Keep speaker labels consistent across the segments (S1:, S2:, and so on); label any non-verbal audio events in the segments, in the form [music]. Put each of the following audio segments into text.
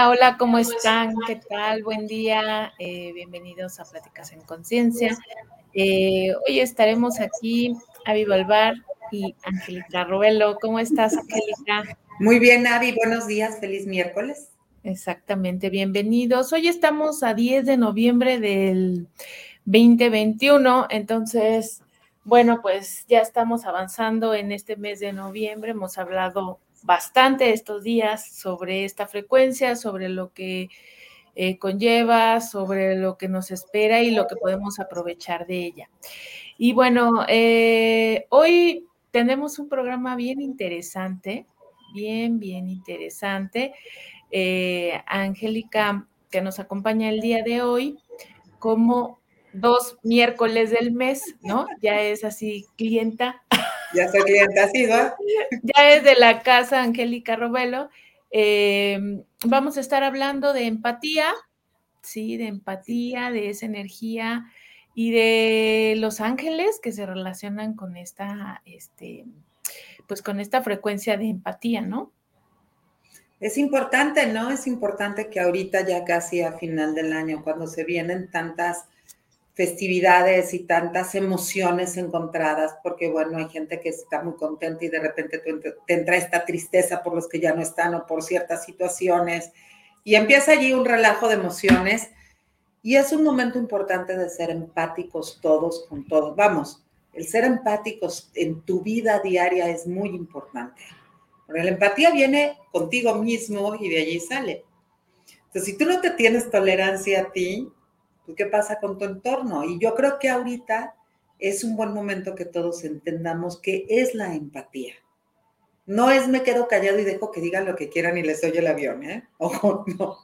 S1: Hola, hola, ¿cómo están? ¿Qué tal? Buen día. Eh, bienvenidos a Pláticas en Conciencia. Eh, hoy estaremos aquí, Avi Balbar y Angélica Robelo. ¿Cómo estás, Angélica?
S2: Muy bien, Avi. Buenos días. Feliz miércoles.
S1: Exactamente, bienvenidos. Hoy estamos a 10 de noviembre del 2021, entonces, bueno, pues ya estamos avanzando en este mes de noviembre. Hemos hablado bastante estos días sobre esta frecuencia, sobre lo que eh, conlleva, sobre lo que nos espera y lo que podemos aprovechar de ella. Y bueno, eh, hoy tenemos un programa bien interesante, bien, bien interesante. Eh, Angélica, que nos acompaña el día de hoy, como dos miércoles del mes, ¿no? Ya es así clienta
S2: ya soy cliente así, ¿no?
S1: Ya es de la casa Angélica Robelo. Em, vamos a estar hablando de empatía, sí, de empatía, de esa energía y de los ángeles que se relacionan con esta, este, pues con esta frecuencia de empatía, ¿no?
S2: Es importante, ¿no? Es importante que ahorita ya casi a final del año, cuando se vienen tantas festividades y tantas emociones encontradas, porque bueno, hay gente que está muy contenta y de repente te entra esta tristeza por los que ya no están o por ciertas situaciones, y empieza allí un relajo de emociones, y es un momento importante de ser empáticos todos con todos. Vamos, el ser empáticos en tu vida diaria es muy importante, porque la empatía viene contigo mismo y de allí sale. Entonces, si tú no te tienes tolerancia a ti, ¿qué pasa con tu entorno? Y yo creo que ahorita es un buen momento que todos entendamos qué es la empatía. No es me quedo callado y dejo que digan lo que quieran y les oye el avión, ¿eh? Ojo, [laughs] no.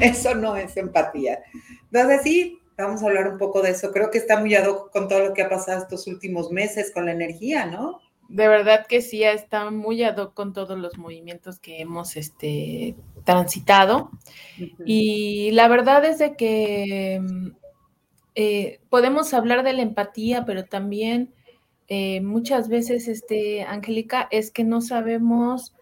S2: Eso no es empatía. Entonces, sí, vamos a hablar un poco de eso. Creo que está muy ad con todo lo que ha pasado estos últimos meses con la energía, ¿no?
S1: De verdad que sí, está muy ad hoc con todos los movimientos que hemos este, transitado. Y la verdad es de que eh, podemos hablar de la empatía, pero también eh, muchas veces, este, Angélica, es que no sabemos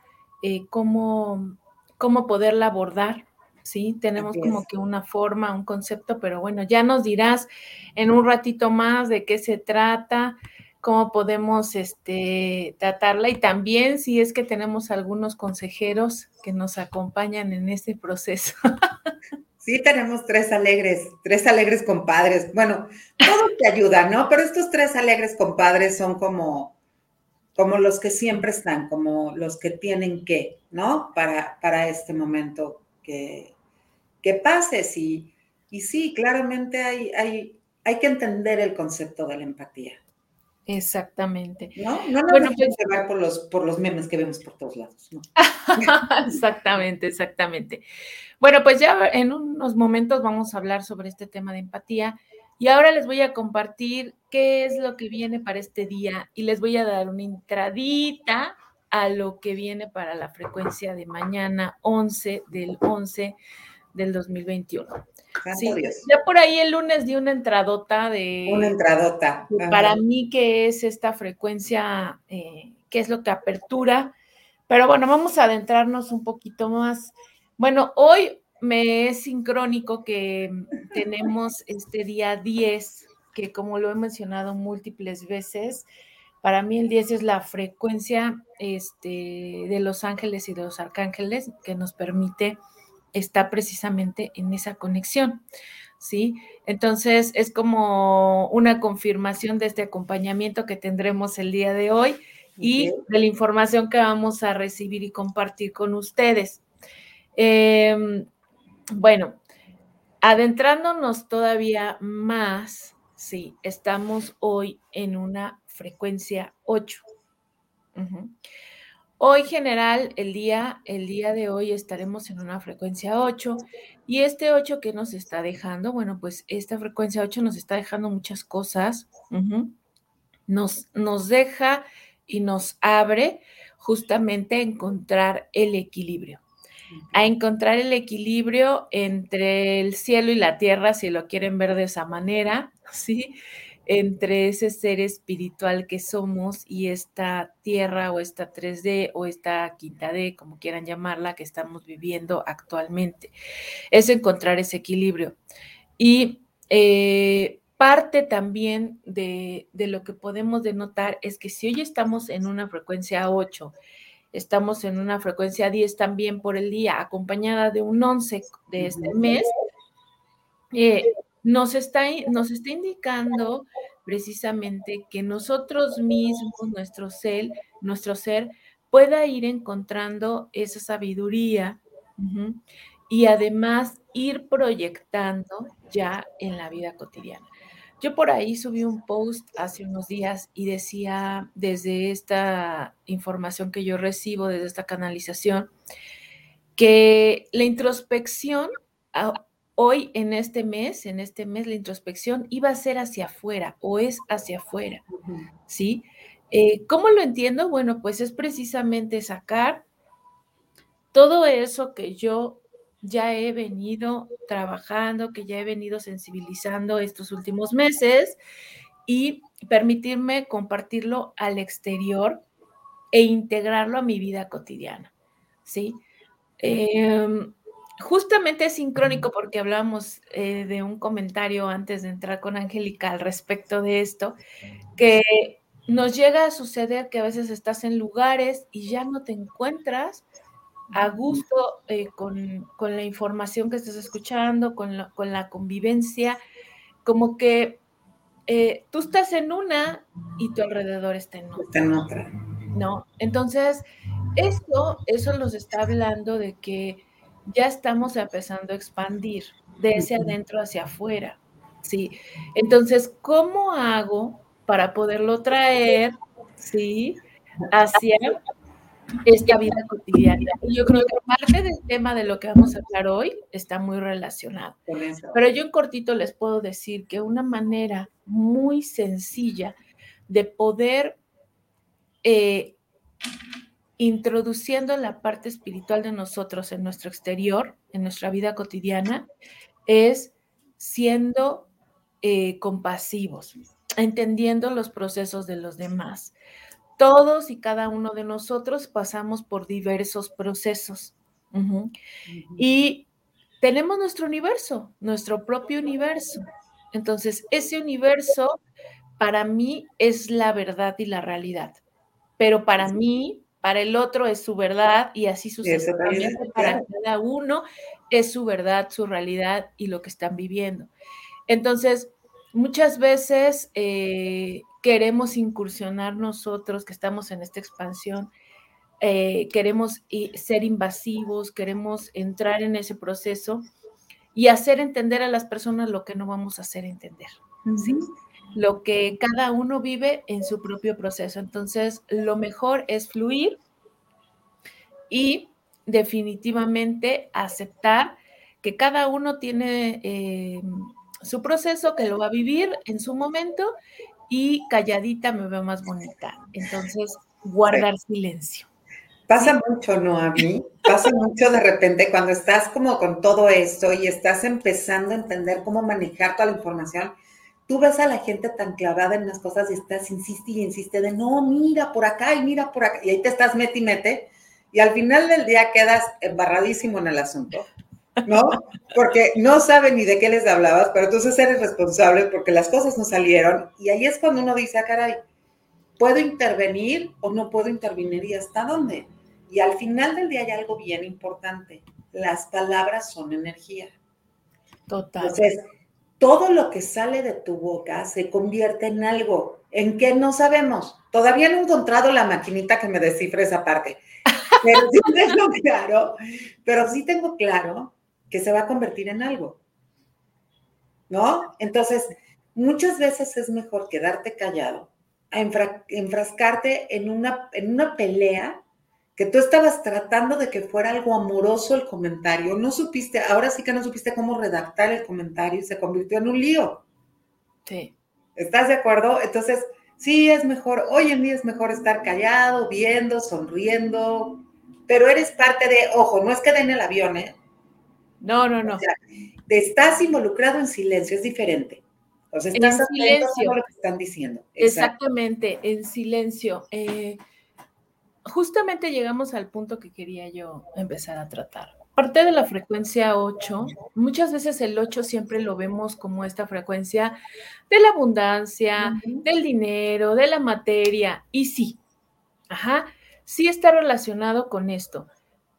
S1: eh, cómo, cómo poderla abordar. ¿sí? Tenemos como que una forma, un concepto, pero bueno, ya nos dirás en un ratito más de qué se trata cómo podemos este, tratarla y también si es que tenemos algunos consejeros que nos acompañan en este proceso. [laughs]
S2: Sí, tenemos tres alegres, tres alegres compadres. Bueno, todo te ayuda, ¿no? Pero estos tres alegres compadres son como, como los que siempre están, como los que tienen que, ¿no? Para, para este momento que, que pases. Y, y sí, claramente hay, hay, hay que entender el concepto de la empatía.
S1: Exactamente.
S2: No, no nos bueno, pues, por los, por los memes que vemos por todos lados. [laughs]
S1: exactamente, exactamente. Bueno, pues ya en unos momentos vamos a hablar sobre este tema de empatía y ahora les voy a compartir qué es lo que viene para este día y les voy a dar una entradita a lo que viene para la frecuencia de mañana 11 del 11 del 2021. Sí, ya por ahí el lunes di una entradota de...
S2: Una entradota.
S1: Para mí, ¿qué es esta frecuencia? Eh, ¿Qué es lo que apertura? Pero bueno, vamos a adentrarnos un poquito más. Bueno, hoy me es sincrónico que [laughs] tenemos este día 10, que como lo he mencionado múltiples veces, para mí el 10 es la frecuencia este, de los ángeles y de los arcángeles que nos permite está precisamente en esa conexión, ¿sí? Entonces es como una confirmación de este acompañamiento que tendremos el día de hoy y de la información que vamos a recibir y compartir con ustedes. Em, bueno, adentrándonos todavía más, sí, estamos hoy en una frecuencia 8. Hoy general, el día, el día de hoy estaremos en una frecuencia 8 y este 8 que nos está dejando, bueno, pues esta frecuencia 8 nos está dejando muchas cosas, nos, nos deja y nos abre justamente a encontrar el equilibrio, a encontrar el equilibrio entre el cielo y la tierra, si lo quieren ver de esa manera, [laughs] ¿sí? Entre ese ser espiritual que somos y esta tierra o esta 3D o esta quinta D, como quieran llamarla, que estamos viviendo actualmente. Es encontrar ese equilibrio. Y eh, parte también de, de, lo que podemos denotar es que si hoy estamos en una frecuencia 8, estamos en una frecuencia 10 también por el día, acompañada de un 11 de este mes, eh, nos, está, nos está indicando precisamente que nosotros mismos, nuestro ser, nuestro ser, pueda ir encontrando esa sabiduría y además ir proyectando ya en la vida cotidiana. Yo por ahí subí un post hace unos días y decía desde esta información que yo recibo, desde esta canalización, que la introspección hoy en este mes, en este mes la introspección iba a ser hacia afuera o es hacia afuera, ¿sí? Eh, ¿Cómo lo entiendo? Bueno, pues es precisamente sacar todo eso que yo ya he venido trabajando, que ya he venido sensibilizando estos últimos meses y permitirme compartirlo al exterior e integrarlo a mi vida cotidiana, ¿sí? Em, justamente es sincrónico porque hablamos eh, de un comentario antes de entrar con Angélica al respecto de esto, que nos llega a suceder que a veces estás en lugares y ya no te encuentras a gusto eh, con, la información que estás escuchando, con la, con la convivencia, como que eh, tú estás en una y tu alrededor está en otra. en otra. ¿No? Entonces, eso, eso nos está hablando de que ya estamos empezando a expandir de ese adentro hacia afuera. ¿sí? Entonces, ¿cómo hago para poderlo traer, ¿sí? Hacia esta vida cotidiana. Yo creo que parte del tema de lo que vamos a hablar hoy está muy relacionado. Pero yo en cortito les puedo decir que una manera muy sencilla de poder eh, introduciendo la parte espiritual de nosotros en nuestro exterior, en nuestra vida cotidiana, es siendo eh, compasivos, entendiendo los procesos de los demás, todos y cada uno de nosotros pasamos por diversos procesos. Y tenemos nuestro universo, nuestro propio universo. Entonces, ese universo para mí es la verdad y la realidad. Pero para mí, para el otro es su verdad y así sucesivamente para cada uno es su verdad, su realidad y lo que están viviendo. Entonces, muchas veces eh, queremos incursionar nosotros que estamos en esta expansión, eh, queremos ser invasivos, queremos entrar en ese proceso y hacer entender a las personas lo que no vamos a hacer entender. Lo que cada uno vive en su propio proceso. Entonces, lo mejor es fluir y definitivamente aceptar que cada uno tiene eh, su proceso, que lo va a vivir en su momento y calladita me veo más bonita. Entonces, guardar silencio.
S2: Pasa mucho, ¿no? A mí pasa mucho de repente cuando estás como con todo esto y estás empezando a entender cómo manejar toda la información. Tú ves a la gente tan clavada en las cosas y estás, insiste y insiste de no, mira por acá y mira por acá. Y ahí te estás mete y mete. Y al final del día quedas embarradísimo en el asunto. ¿no? Porque no saben ni de qué les hablabas, pero entonces eres responsable porque las cosas no salieron. Y ahí es cuando uno dice, ah, caray, ¿puedo intervenir o no puedo intervenir y hasta dónde? Y al final del día hay algo bien importante. Las palabras son energía. Total. Entonces, todo lo que sale de tu boca se convierte en algo en que no sabemos. Todavía no he encontrado la maquinita que me descifre esa parte. [laughs] Pero sí tengo claro, pero sí tengo claro que se va a convertir en algo. ¿No? Entonces, muchas veces es mejor quedarte callado, a enfrascarte en una, en una pelea que tú estabas tratando de que fuera algo amoroso el comentario, no supiste, ahora sí que no supiste cómo redactar el comentario y se convirtió en un lío. Sí. ¿Estás de acuerdo? Entonces, sí es mejor, hoy en día es mejor estar callado, viendo, sonriendo, pero eres parte de, ojo, no es que den el avión, ¿eh?
S1: No, no, no.
S2: estás involucrado en silencio, es diferente. O sea, estás en silencio. lo que están diciendo.
S1: Exactamente, en silencio. Eh, justamente llegamos al punto que quería yo empezar a tratar. Parte de la frecuencia 8, muchas veces el 8 siempre lo vemos como esta frecuencia de la abundancia, del dinero, de la materia, y sí, ajá, sí está relacionado con esto,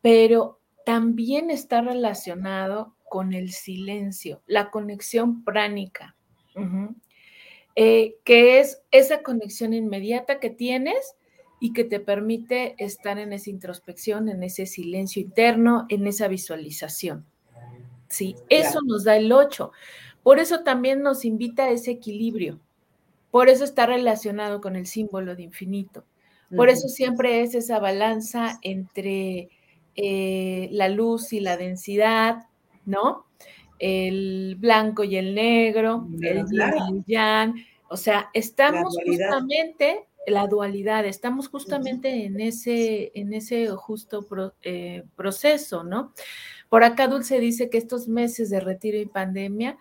S1: pero también está relacionado con el silencio, la conexión pránica, eh, que es esa conexión inmediata que tienes y que te permite estar en esa introspección, en ese silencio interno, en esa visualización. Sí, eso nos da el 8. Por eso también nos invita a ese equilibrio. Por eso está relacionado con el símbolo de infinito. Por eso siempre es esa balanza entre eh, la luz y la densidad, ¿no? El blanco y el negro, el yin y el yang. O sea, estamos justamente la dualidad, estamos justamente en ese, en ese justo eh, proceso, ¿no? Por acá Dulce dice que estos meses de retiro y pandemia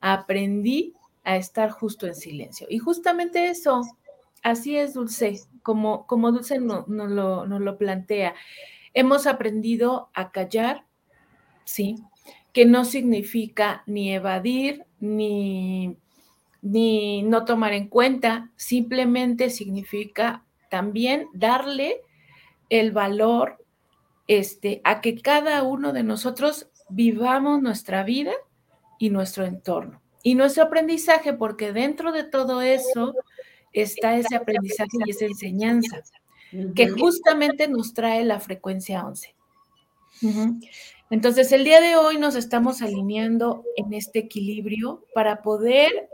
S1: aprendí a estar justo en silencio. Y justamente eso, así es Dulce, como, como Dulce nos no lo, no lo plantea. Hemos aprendido a callar, ¿sí? Que no significa ni evadir, ni ni no tomar en cuenta, simplemente significa también darle el valor este, a que cada uno de nosotros vivamos nuestra vida y nuestro entorno. Y nuestro aprendizaje, porque dentro de todo eso está ese aprendizaje y esa enseñanza, que justamente nos trae la frecuencia 11. Entonces, el día de hoy nos estamos alineando en este equilibrio para poder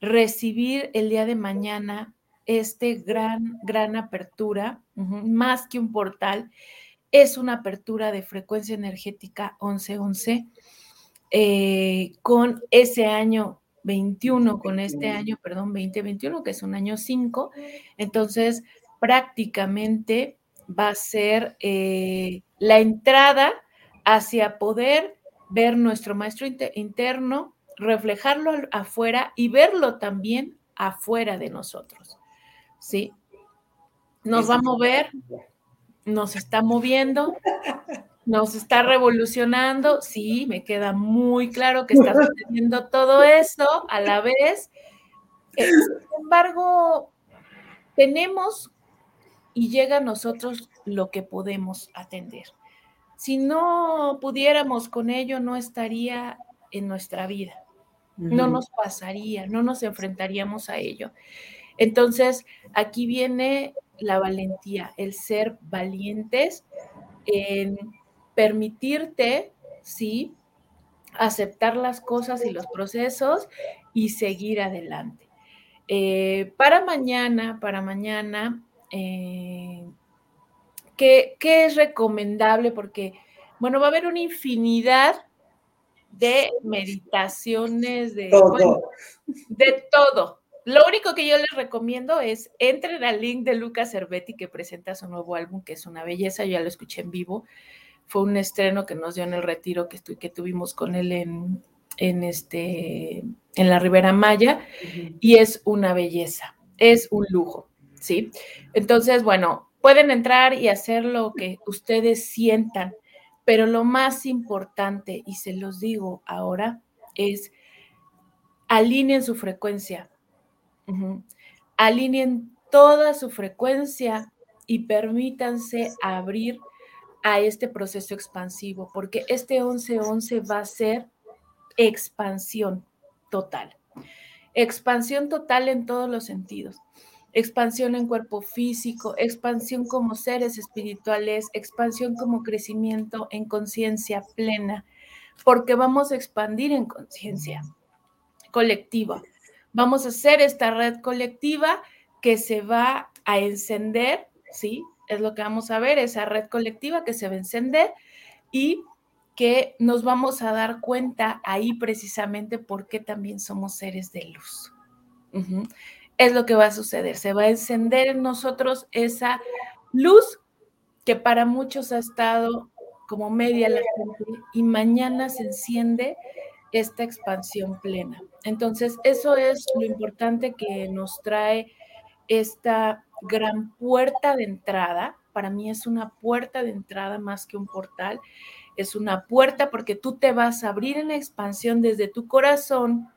S1: recibir el día de mañana este gran, gran apertura, más que un portal, es una apertura de frecuencia energética 1111 eh, con ese año 21, con este año, perdón, 2021, que es un año 5. Entonces, prácticamente va a ser eh, la entrada hacia poder ver nuestro maestro interno, reflejarlo afuera y verlo también afuera de nosotros. ¿Sí? Nos va a mover, nos está moviendo, nos está revolucionando. Sí, me queda muy claro que está sucediendo todo eso a la vez. Eh, sin embargo, tenemos y llega a nosotros lo que podemos atender. Si no pudiéramos con ello, no estaría en nuestra vida no nos pasaría, no nos enfrentaríamos a ello. Entonces, aquí viene la valentía, el ser valientes en permitirte, sí, aceptar las cosas y los procesos y seguir adelante. Eh, para mañana, para mañana, eh, ¿qué, ¿qué, es recomendable? Porque, bueno, va a haber una infinidad de meditaciones, de todo. de todo. Lo único que yo les recomiendo es entren al link de Lucas Cervetti que presenta su nuevo álbum, que es una belleza, yo ya lo escuché en vivo. Fue un estreno que nos dio en el retiro que, que tuvimos con él en, en, este, en la Ribera Maya, y es una belleza, es un lujo, ¿sí? Entonces, bueno, pueden entrar y hacer lo que ustedes sientan pero lo más importante, y se los digo ahora, es alineen su frecuencia. Alineen toda su frecuencia y permítanse abrir a este proceso expansivo, porque este 11-11 va a ser expansión total. Expansión total en todos los sentidos expansión en cuerpo físico, expansión como seres espirituales, expansión como crecimiento en conciencia plena, porque vamos a expandir en conciencia colectiva. Vamos a hacer esta red colectiva que se va a encender, ¿sí? Es lo que vamos a ver, esa red colectiva que se va a encender y que nos vamos a dar cuenta ahí precisamente porque también somos seres de luz es lo que va a suceder. Se va a encender en nosotros esa luz que para muchos ha estado como media la gente y mañana se enciende esta expansión plena. Entonces, eso es lo importante que nos trae esta gran puerta de entrada. Para mí es una puerta de entrada más que un portal. Es una puerta porque tú te vas a abrir en la expansión desde tu corazón,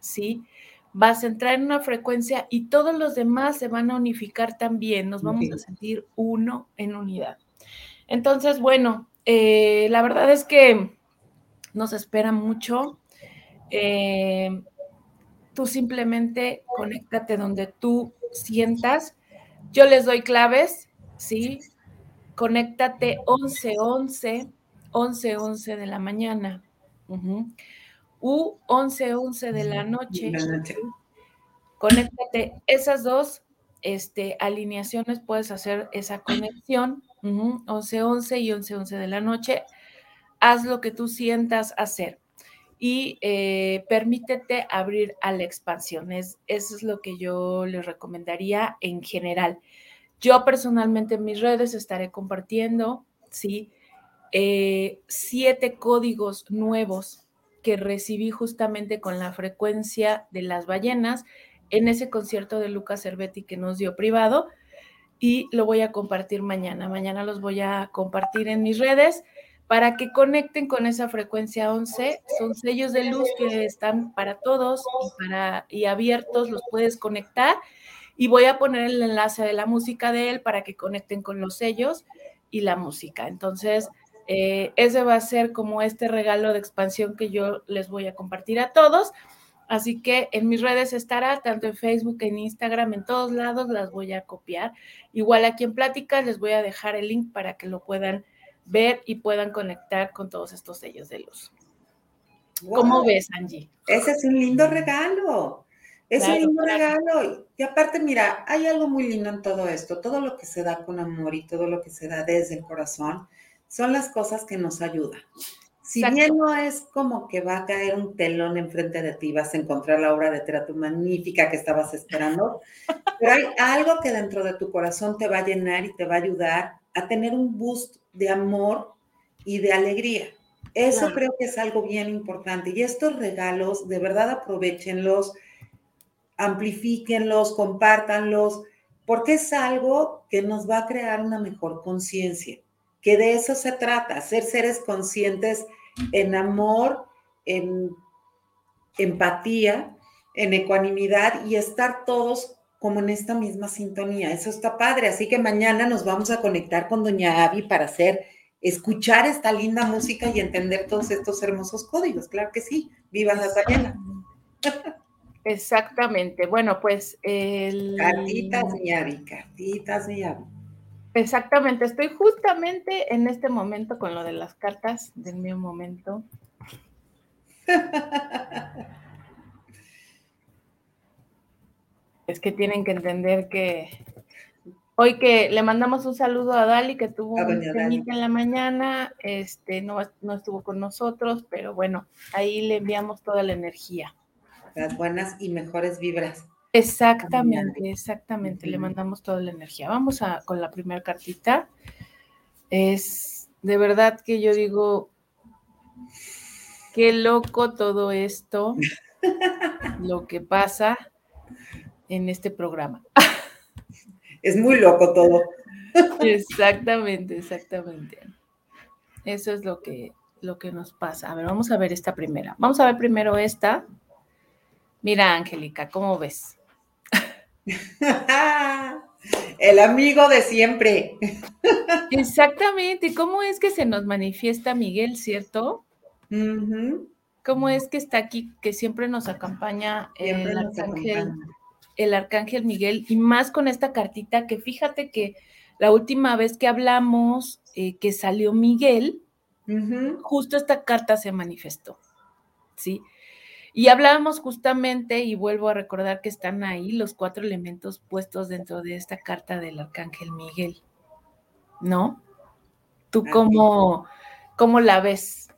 S1: ¿sí? Vas a entrar en una frecuencia y todos los demás se van a unificar también. Nos vamos a sentir uno en unidad. Entonces, bueno, eh, la verdad es que nos espera mucho. Eh, tú simplemente conéctate donde tú sientas. Yo les doy claves, ¿sí? Conéctate 11, 11, 11, 11 de la mañana. U 11, 11 de la noche. Conéctate. Esas dos este, alineaciones puedes hacer esa conexión. 11, 11 y 11, 11 de la noche. Haz lo que tú sientas hacer y eh, permítete abrir a la expansión. Es, eso es lo que yo les recomendaría en general. Yo personalmente en mis redes estaré compartiendo, ¿sí? Eh, siete códigos nuevos que recibí justamente con la frecuencia de las ballenas en ese concierto de Lucas Cervetti que nos dio privado y lo voy a compartir mañana. Mañana los voy a compartir en mis redes para que conecten con esa frecuencia 11. Son sellos de luz que están para todos y, para, y abiertos, los puedes conectar. Y voy a poner el enlace de la música de él para que conecten con los sellos y la música. Entonces, eh, ese va a ser como este regalo de expansión que yo les voy a compartir a todos. Así que en mis redes estará, tanto en Facebook, en Instagram, en todos lados las voy a copiar. Igual aquí en Pláticas les voy a dejar el link para que lo puedan ver y puedan conectar con todos estos sellos de luz. ¿Cómo ves, Angie?
S2: Ese es un lindo regalo. Es un lindo regalo. Y aparte, mira, hay algo muy lindo en todo esto. Todo lo que se da con amor y todo lo que se da desde el corazón son las cosas que nos ayudan. Si bien no es como que va a caer un telón enfrente de ti, vas a encontrar la obra de teatro magnífica que estabas esperando, [laughs] pero hay algo que dentro de tu corazón te va a llenar y te va a ayudar a tener un boost de amor y de alegría. Eso creo que es algo bien importante. Y estos regalos, de verdad aprovechenlos, amplifíquenlos, compártanlos, porque es algo que nos va a crear una mejor conciencia, que de eso se trata, ser seres conscientes en amor, en empatía, en ecuanimidad y estar todos como en esta misma sintonía. Eso está padre. Así que mañana nos vamos a conectar con Doña Abby para hacer, escuchar esta linda música y entender todos estos hermosos códigos. Claro que sí. Viva la ballenas. [laughs]
S1: Exactamente. Bueno, pues el...
S2: Cartitas, mi Abby, cartitas, mi Abby.
S1: Exactamente. Estoy justamente en este momento con lo de las cartas del mi momento. es que tienen que entender que hoy que le mandamos un saludo a Dali, que tuvo un en la mañana, este, no, no estuvo con nosotros, pero bueno, ahí le enviamos toda la energía.
S2: Las buenas y mejores vibras.
S1: Exactamente, exactamente, le mandamos toda la energía. Vamos a con la primera cartita. Es de verdad que yo digo, qué loco todo esto, [laughs] lo que pasa en este programa.
S2: Es muy loco todo.
S1: Exactamente, exactamente. Eso es lo que, lo que nos pasa. A ver, vamos a ver esta primera. Vamos a ver primero esta. Mira, Angélica, ¿cómo ves? [laughs]
S2: El amigo de siempre. [laughs]
S1: Exactamente. ¿Cómo es que se nos manifiesta Miguel, cierto? ¿Cómo es que está aquí, que siempre nos acompaña el arcángel el arcángel Miguel y más con esta cartita que fíjate que la última vez que hablamos eh, que salió Miguel, justo esta carta se manifestó, ¿sí? Y hablábamos justamente, y vuelvo a recordar que están ahí los cuatro elementos puestos dentro de esta carta del arcángel Miguel, ¿no? ¿Tú cómo, cómo la ves?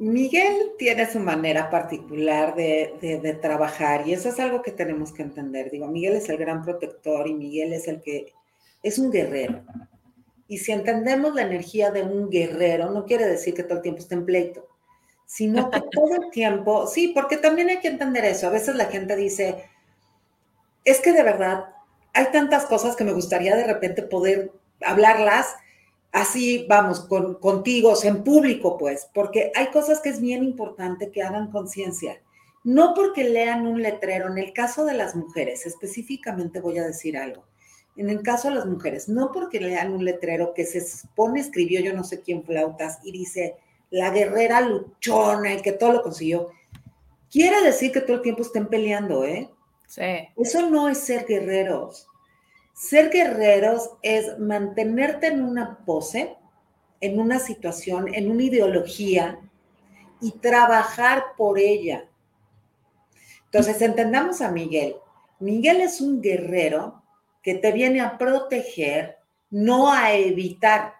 S2: Miguel tiene su manera particular de, trabajar y eso es algo que tenemos que entender. Digo, Miguel es el gran protector y Miguel es el que es un guerrero. Y si entendemos la energía de un guerrero, no quiere decir que todo el tiempo esté en pleito, sino que todo el tiempo, sí, porque también hay que entender eso. A veces la gente dice, es que de verdad hay tantas cosas que me gustaría de repente poder hablarlas así, vamos, con, contigo, en público, pues, porque hay cosas que es bien importante que hagan conciencia. No porque lean un letrero, en el caso de las mujeres, específicamente voy a decir algo. En el caso de las mujeres, no porque lean un letrero que se supone escribió yo no sé quién flautas y dice, la guerrera luchona y que todo lo consiguió. Quiere decir que todo el tiempo estén peleando, ¿eh?
S1: Sí.
S2: Eso no es ser guerreros. Ser guerreros es mantenerte en una pose, en una situación, en una ideología y trabajar por ella. Entonces, entendamos a Miguel. Miguel es un guerrero que te viene a proteger, no a evitar.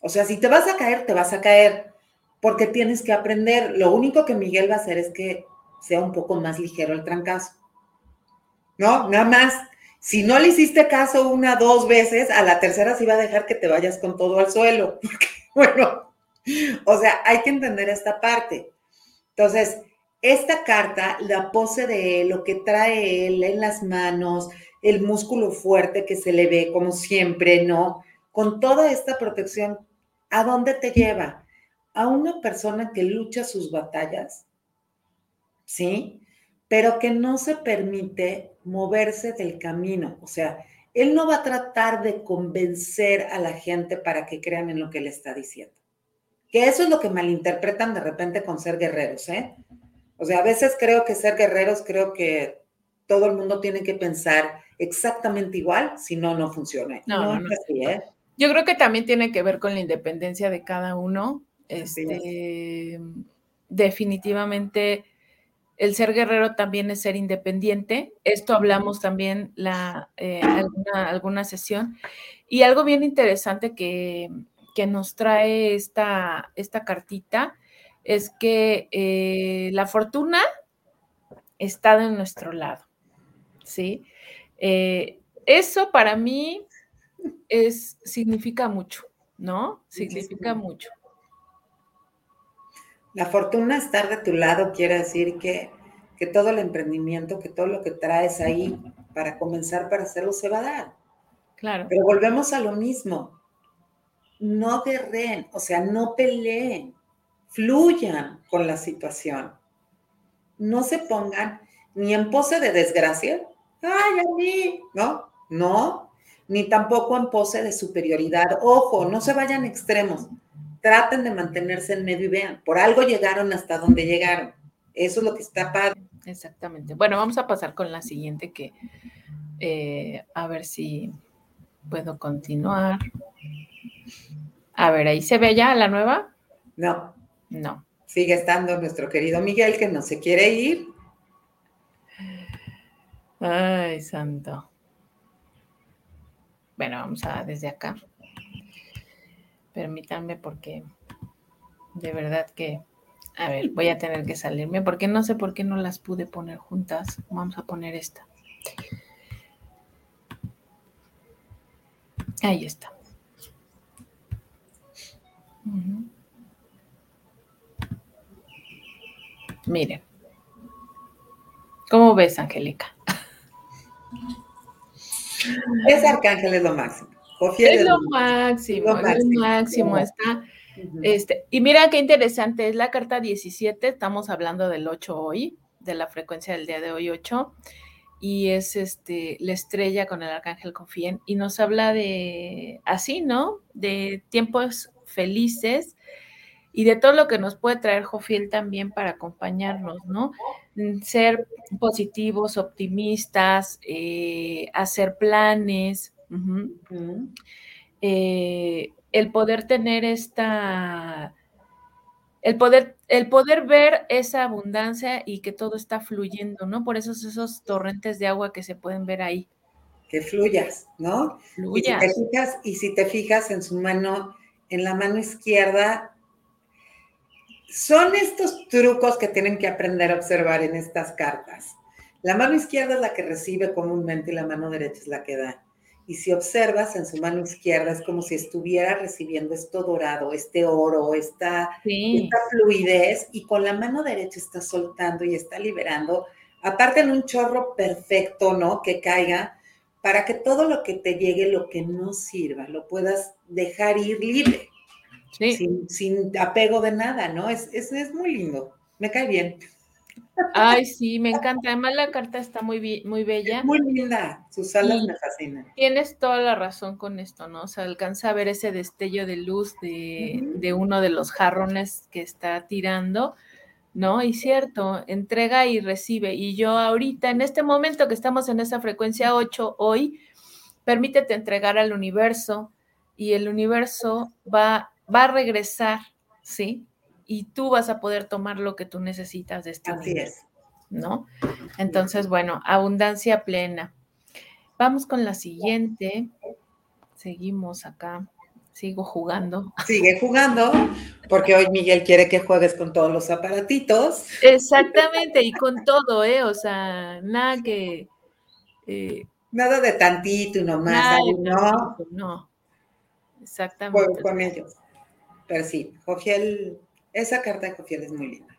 S2: O sea, si te vas a caer, te vas a caer, porque tienes que aprender. Lo único que Miguel va a hacer es que sea un poco más ligero el trancazo. ¿No? Nada más. Si no le hiciste caso una, dos veces, a la tercera sí va a dejar que te vayas con todo al suelo. [laughs] bueno, o sea, hay que entender esta parte. Entonces, esta carta, la pose de lo que trae él en las manos, el músculo fuerte que se le ve como siempre, ¿no? Con toda esta protección ¿A dónde te lleva? A una persona que lucha sus batallas, ¿sí? Pero que no se permite moverse del camino. O sea, él no va a tratar de convencer a la gente para que crean en lo que él está diciendo. Que eso es lo que malinterpretan de repente con ser guerreros, ¿eh? O sea, a veces creo que ser guerreros, creo que todo el mundo tiene que pensar exactamente igual, si no, no funciona.
S1: No, no, es así, ¿eh? Yo creo que también tiene que ver con la independencia de cada uno. Este, definitivamente el ser guerrero también es ser independiente. Esto hablamos también la, eh, alguna, alguna, sesión. Y algo bien interesante que, nos trae esta, esta, cartita es que eh, la fortuna está de nuestro lado. ¿sí? Eh, eso para mí es, significa mucho, ¿no? Significa mucho.
S2: La fortuna estar de tu lado quiere decir que, que todo el emprendimiento, que todo lo que traes ahí para comenzar para hacerlo se va a dar.
S1: Claro.
S2: Pero volvemos a lo mismo. No guerreen, o sea, no peleen, fluyan con la situación. No se pongan ni en pose de desgracia. Ay, a mí, ¿no? No, ni tampoco en pose de superioridad. Ojo, no se vayan extremos. Traten de mantenerse en medio y vean, por algo llegaron hasta donde llegaron. Eso es lo que está padre.
S1: Exactamente. Bueno, vamos a pasar con la siguiente que, eh, a ver si puedo continuar. A ver, ahí se ve ya la nueva.
S2: No.
S1: No.
S2: Sigue estando nuestro querido Miguel que no se quiere ir.
S1: Ay, santo. Bueno, vamos a desde acá. Permítanme porque de verdad que, a ver, voy a tener que salirme porque no sé por qué no las pude poner juntas. Vamos a poner esta. Ahí está. Miren. ¿Cómo ves, Angélica?
S2: Ese arcángel es lo máximo.
S1: es, lo máximo, es lo máximo, está. Este, y mira qué interesante, es la carta 17, estamos hablando del 8 hoy, de la frecuencia del día de hoy 8, y es este la estrella con el arcángel Confíen, y nos habla de así, ¿no? De tiempos felices y de todo lo que nos puede traer Jofiel también para acompañarnos, ¿no? Mm, ser positivos, optimistas, eh, hacer planes, eh, el poder tener esta, el poder, el poder ver esa abundancia y que todo está fluyendo, ¿no? Por eso esos torrentes de agua que se pueden ver ahí.
S2: Que fluyas, ¿no?
S1: Fluyas.
S2: Y si te fijas, y si te fijas en su mano, en la mano izquierda, son estos trucos que tienen que aprender a observar en estas cartas. La mano izquierda es la que recibe comúnmente y la mano derecha es la que da. Y si observas en su mano izquierda es como si estuviera recibiendo esto dorado, este oro, esta, esta fluidez, y con la mano derecha está soltando y está liberando, aparte en un chorro perfecto, ¿no? Que caiga, para que todo lo que te llegue, lo que no sirva, lo puedas dejar ir libre, sin, apego de nada, ¿no? Es, es, es muy lindo, me cae bien.
S1: Ay, sí, me encanta. Además, la carta está muy, muy bella.
S2: Muy linda. Sus alas me fascinan.
S1: Tienes toda la razón con esto, ¿no? O sea, alcanza a ver ese destello de luz de, uno de los jarrones que está tirando, ¿no? Y cierto, entrega y recibe. Y yo ahorita, en este momento que estamos en esa frecuencia 8 hoy, permítete entregar al universo y el universo va, va a regresar, ¿sí? y tú vas a poder tomar lo que tú necesitas de este
S2: Así es.
S1: ¿no? Entonces, bueno, abundancia plena. Vamos con la siguiente. Seguimos acá. Sigo jugando.
S2: Sigue jugando, porque hoy Miguel quiere que juegues con todos los aparatitos.
S1: Exactamente, y con todo, ¿eh? O sea, nada que.
S2: Eh, nada de tantito y nomás, ¿no?
S1: no. Exactamente.
S2: con ellos. Pero sí, Jofiel esa carta de Jofiel es muy linda.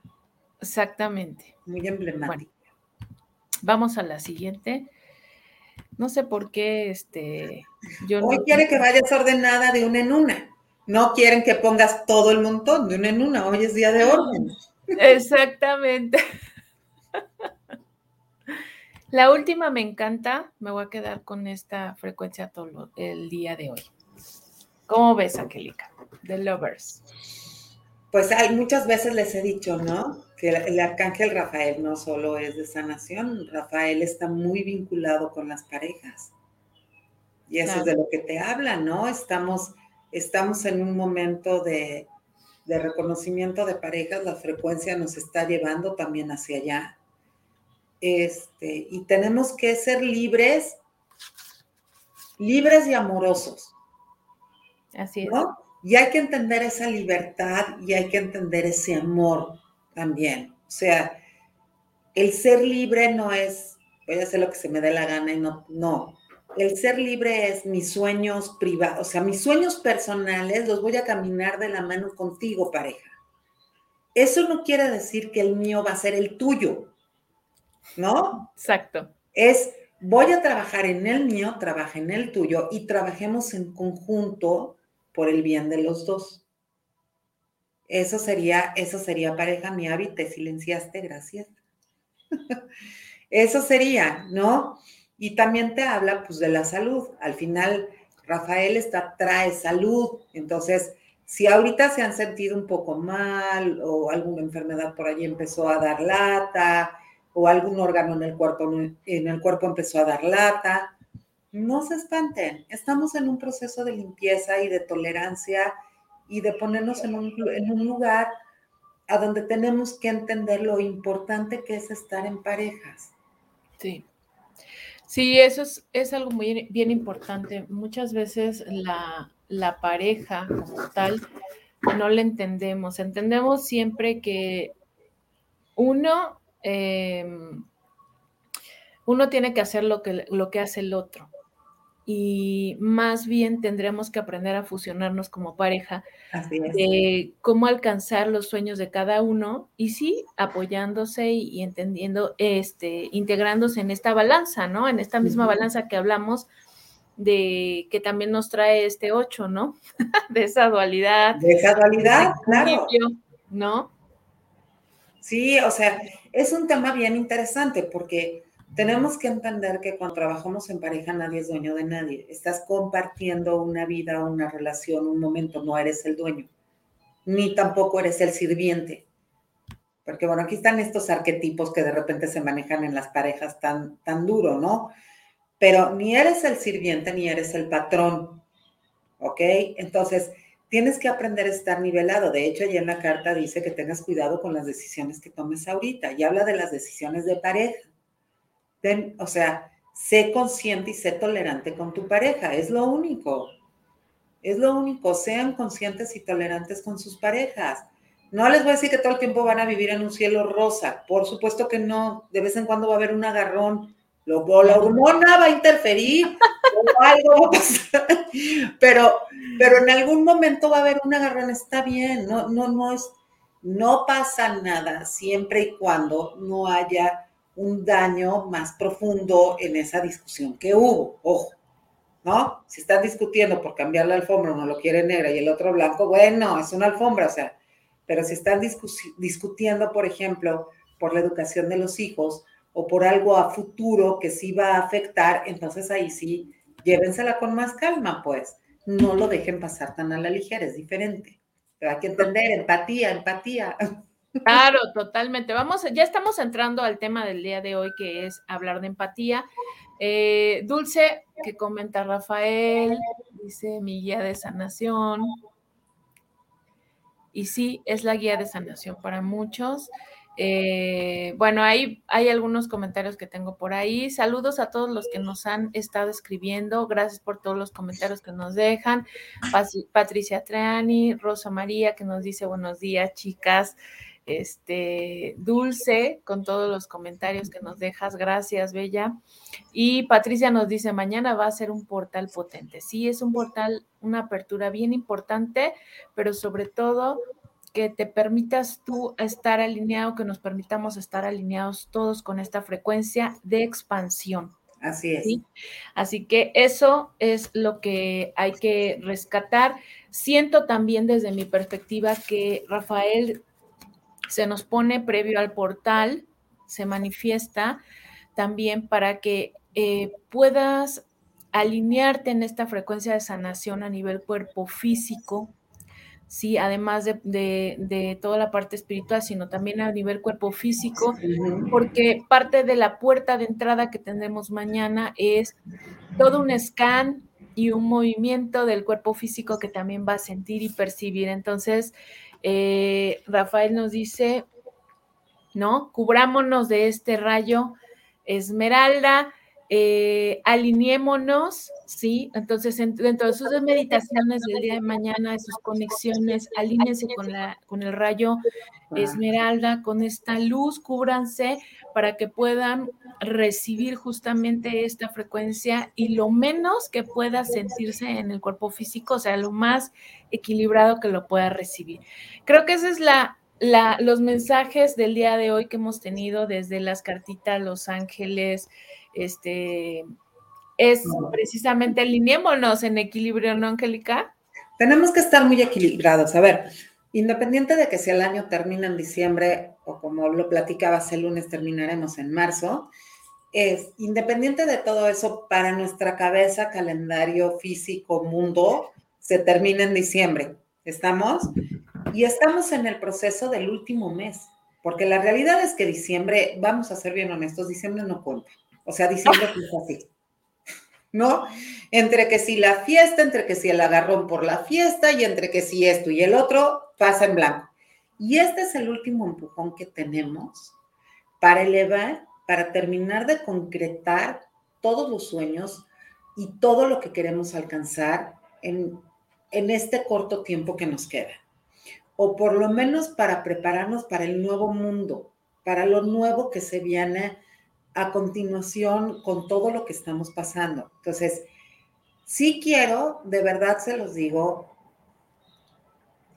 S1: Exactamente.
S2: Muy emblemática.
S1: vamos a la siguiente. No sé por qué este.
S2: Yo Hoy quiere que vayas ordenada de una en una. No quieren que pongas todo el montón de una en una. Hoy es día de orden.
S1: Exactamente. La última me encanta. Me voy a quedar con esta frecuencia todo el día de hoy. ¿Cómo ves, Angélica? The Lovers
S2: pues hay, muchas veces les he dicho, ¿no? Que el arcángel Rafael no solo es de sanación, Rafael está muy vinculado con las parejas. Y eso es de lo que te habla, ¿no? Estamos, estamos en un momento de, de reconocimiento de parejas, la frecuencia nos está llevando también hacia allá. Este, y tenemos que ser libres, libres y amorosos.
S1: Así es.
S2: ¿no? Y hay que entender esa libertad y hay que entender ese amor también. O sea, el ser libre no es, voy a hacer lo que se me dé la gana y no, no. El ser libre es mis sueños privados, o sea, mis sueños personales los voy a caminar de la mano contigo, pareja. Eso no quiere decir que el mío va a ser el tuyo, ¿no?
S1: Exacto.
S2: Es, voy a trabajar en el mío, trabaja en el tuyo y trabajemos en conjunto por el bien de los dos. Eso sería, eso sería pareja mi hábito, te silenciaste, gracias. [laughs] eso sería, ¿no? Y también te habla pues de la salud. Al final, Rafael está, trae salud. Entonces, si ahorita se han sentido un poco mal o alguna enfermedad por allí empezó a dar lata o algún órgano en el cuerpo, en el cuerpo empezó a dar lata, no se espanten, estamos en un proceso de limpieza y de tolerancia y de ponernos en un, lugar a donde tenemos que entender lo importante que es estar en parejas.
S1: Sí. Sí, eso es, algo muy bien importante. Muchas veces la, pareja como tal no la entendemos. Entendemos siempre que uno, em, uno tiene que hacer lo que, lo que hace el otro y más bien tendremos que aprender a fusionarnos como pareja, de cómo alcanzar los sueños de cada uno y sí, apoyándose y, entendiendo, este, integrándose en esta balanza, ¿no? En esta misma balanza que hablamos de que también nos trae este ocho, ¿no? [laughs] de esa dualidad.
S2: De esa dualidad, claro.
S1: ¿No?
S2: Sí, o sea, es un tema bien interesante porque tenemos que entender que cuando trabajamos en pareja nadie es dueño de nadie. Estás compartiendo una vida, una relación, un momento, no eres el dueño, ni tampoco eres el sirviente. Porque bueno, aquí están estos arquetipos que de repente se manejan en las parejas tan, tan duro, ¿no? Pero ni eres el sirviente ni eres el patrón, ¿ok? Entonces, tienes que aprender a estar nivelado. De hecho, allí en la carta dice que tengas cuidado con las decisiones que tomes ahorita y habla de las decisiones de pareja o sea, sé consciente y sé tolerante con tu pareja, es lo único. Es lo único, sean conscientes y tolerantes con sus parejas. No les voy a decir que todo el tiempo van a vivir en un cielo rosa, por supuesto que no, de vez en cuando va a haber un agarrón, Lo, la hormona va a interferir o algo [laughs] pero, pero en algún momento va a haber un agarrón, está bien, no, no, no es, no pasa nada siempre y cuando no haya un daño más profundo en esa discusión que hubo, ojo. ¿no? Si están discutiendo por cambiar la alfombra, uno lo quiere negra y el otro blanco, bueno, es una alfombra, o sea, pero si están discutiendo, por ejemplo, por la educación de los hijos o por algo a futuro que sí va a afectar, entonces ahí sí, llévensela con más calma, pues. No lo dejen pasar tan a la ligera, es diferente. Pero hay que entender, empatía, empatía.
S1: Claro, totalmente. Vamos, ya estamos entrando al tema del día de hoy, que es hablar de empatía. Eh, Dulce, que comenta Rafael, dice mi guía de sanación. Y sí, es la guía de sanación para muchos. Eh, bueno, hay, hay algunos comentarios que tengo por ahí. Saludos a todos los que nos han estado escribiendo. Gracias por todos los comentarios que nos dejan. Patricia Treani, Rosa María, que nos dice buenos días, chicas este, Dulce, con todos los comentarios que nos dejas. Gracias, Bella. Y Patricia nos dice, mañana va a ser un portal potente. Sí, es un portal, una apertura bien importante, pero sobre todo que te permitas tú estar alineado, que nos permitamos estar alineados todos con esta frecuencia de expansión.
S2: Así es.
S1: Así que eso es lo que hay que rescatar. Siento también desde mi perspectiva que Rafael se nos pone previo al portal, se manifiesta también para que eh, puedas alinearte en esta frecuencia de sanación a nivel cuerpo físico, sí, además de, toda la parte espiritual, sino también a nivel cuerpo físico, porque parte de la puerta de entrada que tendremos mañana es todo un scan y un movimiento del cuerpo físico que también va a sentir y percibir. Entonces, eh, Rafael nos dice, ¿no? Cubrámonos de este rayo esmeralda, eh, alineémonos, ¿sí? Entonces, dentro de sus meditaciones del día de mañana, de sus conexiones, alíñense con, la, con el rayo esmeralda, con esta luz, cúbranse para que puedan recibir justamente esta frecuencia y lo menos que pueda sentirse en el cuerpo físico, o sea, lo más equilibrado que lo pueda recibir. Creo que ese es la, la, los mensajes del día de hoy que hemos tenido desde las cartitas Los Ángeles, este, es precisamente alineémonos en equilibrio, ¿no, Angélica?
S2: Tenemos que estar muy equilibrados. A ver, independiente de que si el año termina en diciembre o como lo platicabas el lunes, terminaremos en marzo, es independiente de todo eso, para nuestra cabeza, calendario físico, mundo, se termina en diciembre. ¿Estamos? Y estamos en el proceso del último mes, porque la realidad es que diciembre, vamos a ser bien honestos, diciembre no cuenta. O sea, diciendo que es así. ¿No? Entre que si la fiesta, entre que si el agarrón por la fiesta y entre que si esto y el otro pasa en blanco. Y este es el último empujón que tenemos para elevar, para terminar de concretar todos los sueños y todo lo que queremos alcanzar en, en este corto tiempo que nos queda. O por lo menos para prepararnos para el nuevo mundo, para lo nuevo que se viene a continuación con todo lo que estamos pasando. Entonces, sí quiero, de verdad se los digo,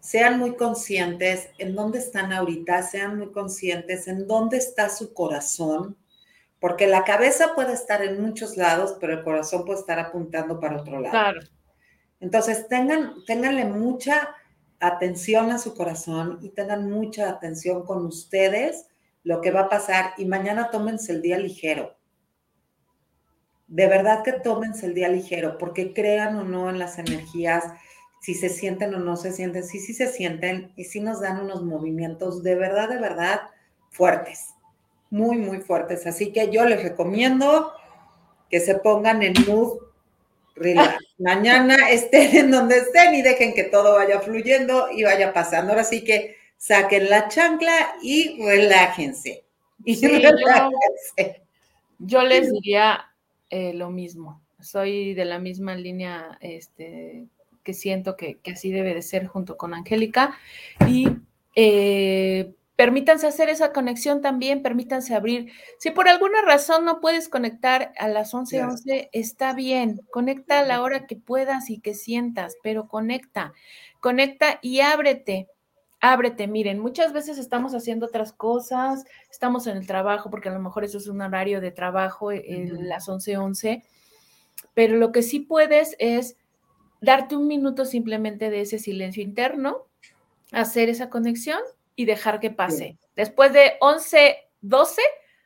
S2: sean muy conscientes en dónde están ahorita, sean muy conscientes en dónde está su corazón, porque la cabeza puede estar en muchos lados, pero el corazón puede estar apuntando para otro lado. Claro. Entonces, tengan, ténganle mucha atención a su corazón y tengan mucha atención con ustedes lo que va a pasar y mañana tómense el día ligero. De verdad que tómense el día ligero, porque crean o no en las energías, si se sienten o no se sienten, sí, sí se sienten y sí nos dan unos movimientos de verdad, de verdad fuertes, muy, muy fuertes. Así que yo les recomiendo que se pongan en mood relax. [laughs] Mañana estén en donde estén y dejen que todo vaya fluyendo y vaya pasando. Ahora sí que saquen la chancla y relájense. Y
S1: Yo, les diría eh, lo mismo. Soy de la misma línea este, que siento que, así debe de ser junto con Angélica. Y eh, permítanse hacer esa conexión también, permítanse abrir. Si por alguna razón no puedes conectar a las 11:11, 11, está bien, conecta a la hora que puedas y que sientas, pero conecta, conecta y ábrete. Ábrete, miren, muchas veces estamos haciendo otras cosas, estamos en el trabajo, porque a lo mejor eso es un horario de trabajo, en las 11:11, 11, pero lo que sí puedes es darte un minuto simplemente de ese silencio interno, hacer esa conexión y dejar que pase. Después de 11, 12,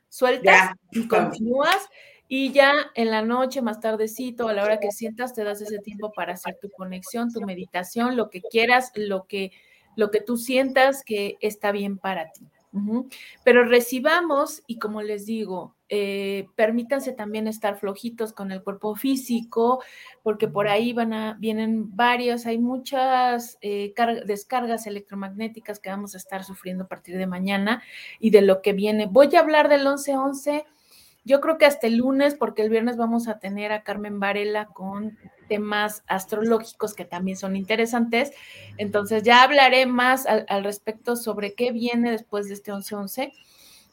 S1: sueltas y continúas y ya en la noche, más tardecito, a la hora que sientas, te das ese tiempo para hacer tu conexión, tu meditación, lo que quieras, lo que, lo que tú sientas que está bien para ti. Pero recibamos y como les digo, eh, permítanse también estar flojitos con el cuerpo físico, porque por ahí van a, vienen varios, hay muchas eh, descargas electromagnéticas que vamos a estar sufriendo a partir de mañana y de lo que viene. Voy a hablar del 11-11 yo creo que hasta el lunes, porque el viernes vamos a tener a Carmen Varela con temas astrológicos que también son interesantes. Entonces ya hablaré más al, respecto sobre qué viene después de este 11-11.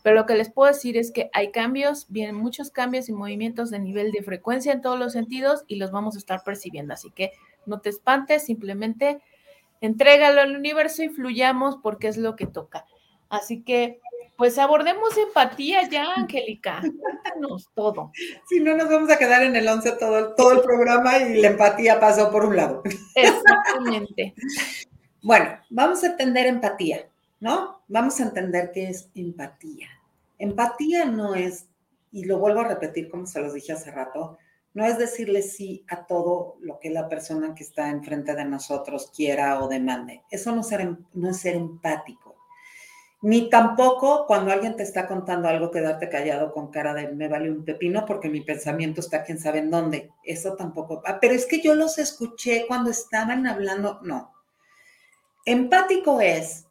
S1: Pero lo que les puedo decir es que hay cambios, vienen muchos cambios y movimientos de nivel de frecuencia en todos los sentidos y los vamos a estar percibiendo. Así que no te espantes, simplemente entrégalo al universo y fluyamos porque es lo que toca. Así que pues abordemos empatía ya, Angélica. Cuéntanos todo.
S2: Si no, nos vamos a quedar en el 11 todo, todo el programa y la empatía pasó por un lado.
S1: Exactamente. [laughs]
S2: bueno, vamos a entender empatía, ¿no? Vamos a entender qué es empatía. Empatía no es, y lo vuelvo a repetir como se los dije hace rato, no es decirle sí a todo lo que la persona que está enfrente de nosotros quiera o demande. Eso no, ser, no es ser empático ni tampoco cuando alguien te está contando algo quedarte callado con cara de me vale un pepino porque mi pensamiento está quién sabe en dónde. Eso tampoco. Ah, pero es que yo los escuché cuando estaban hablando. No. Empático es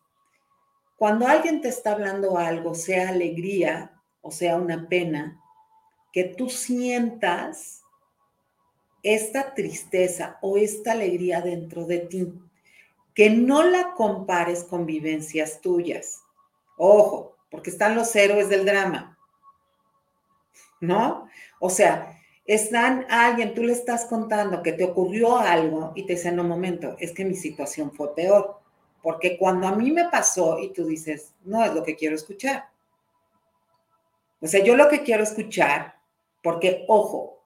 S2: cuando alguien te está hablando algo, sea alegría o sea una pena, que tú sientas esta tristeza o esta alegría dentro de ti, que no la compares con vivencias tuyas Ojo, porque están los héroes del drama. ¿No? O sea, están alguien, tú le estás contando que te ocurrió algo y te dicen, no, momento, es que mi situación fue peor. Porque cuando a mí me pasó y tú dices, no es lo que quiero escuchar. O sea, yo lo que quiero escuchar, porque, ojo,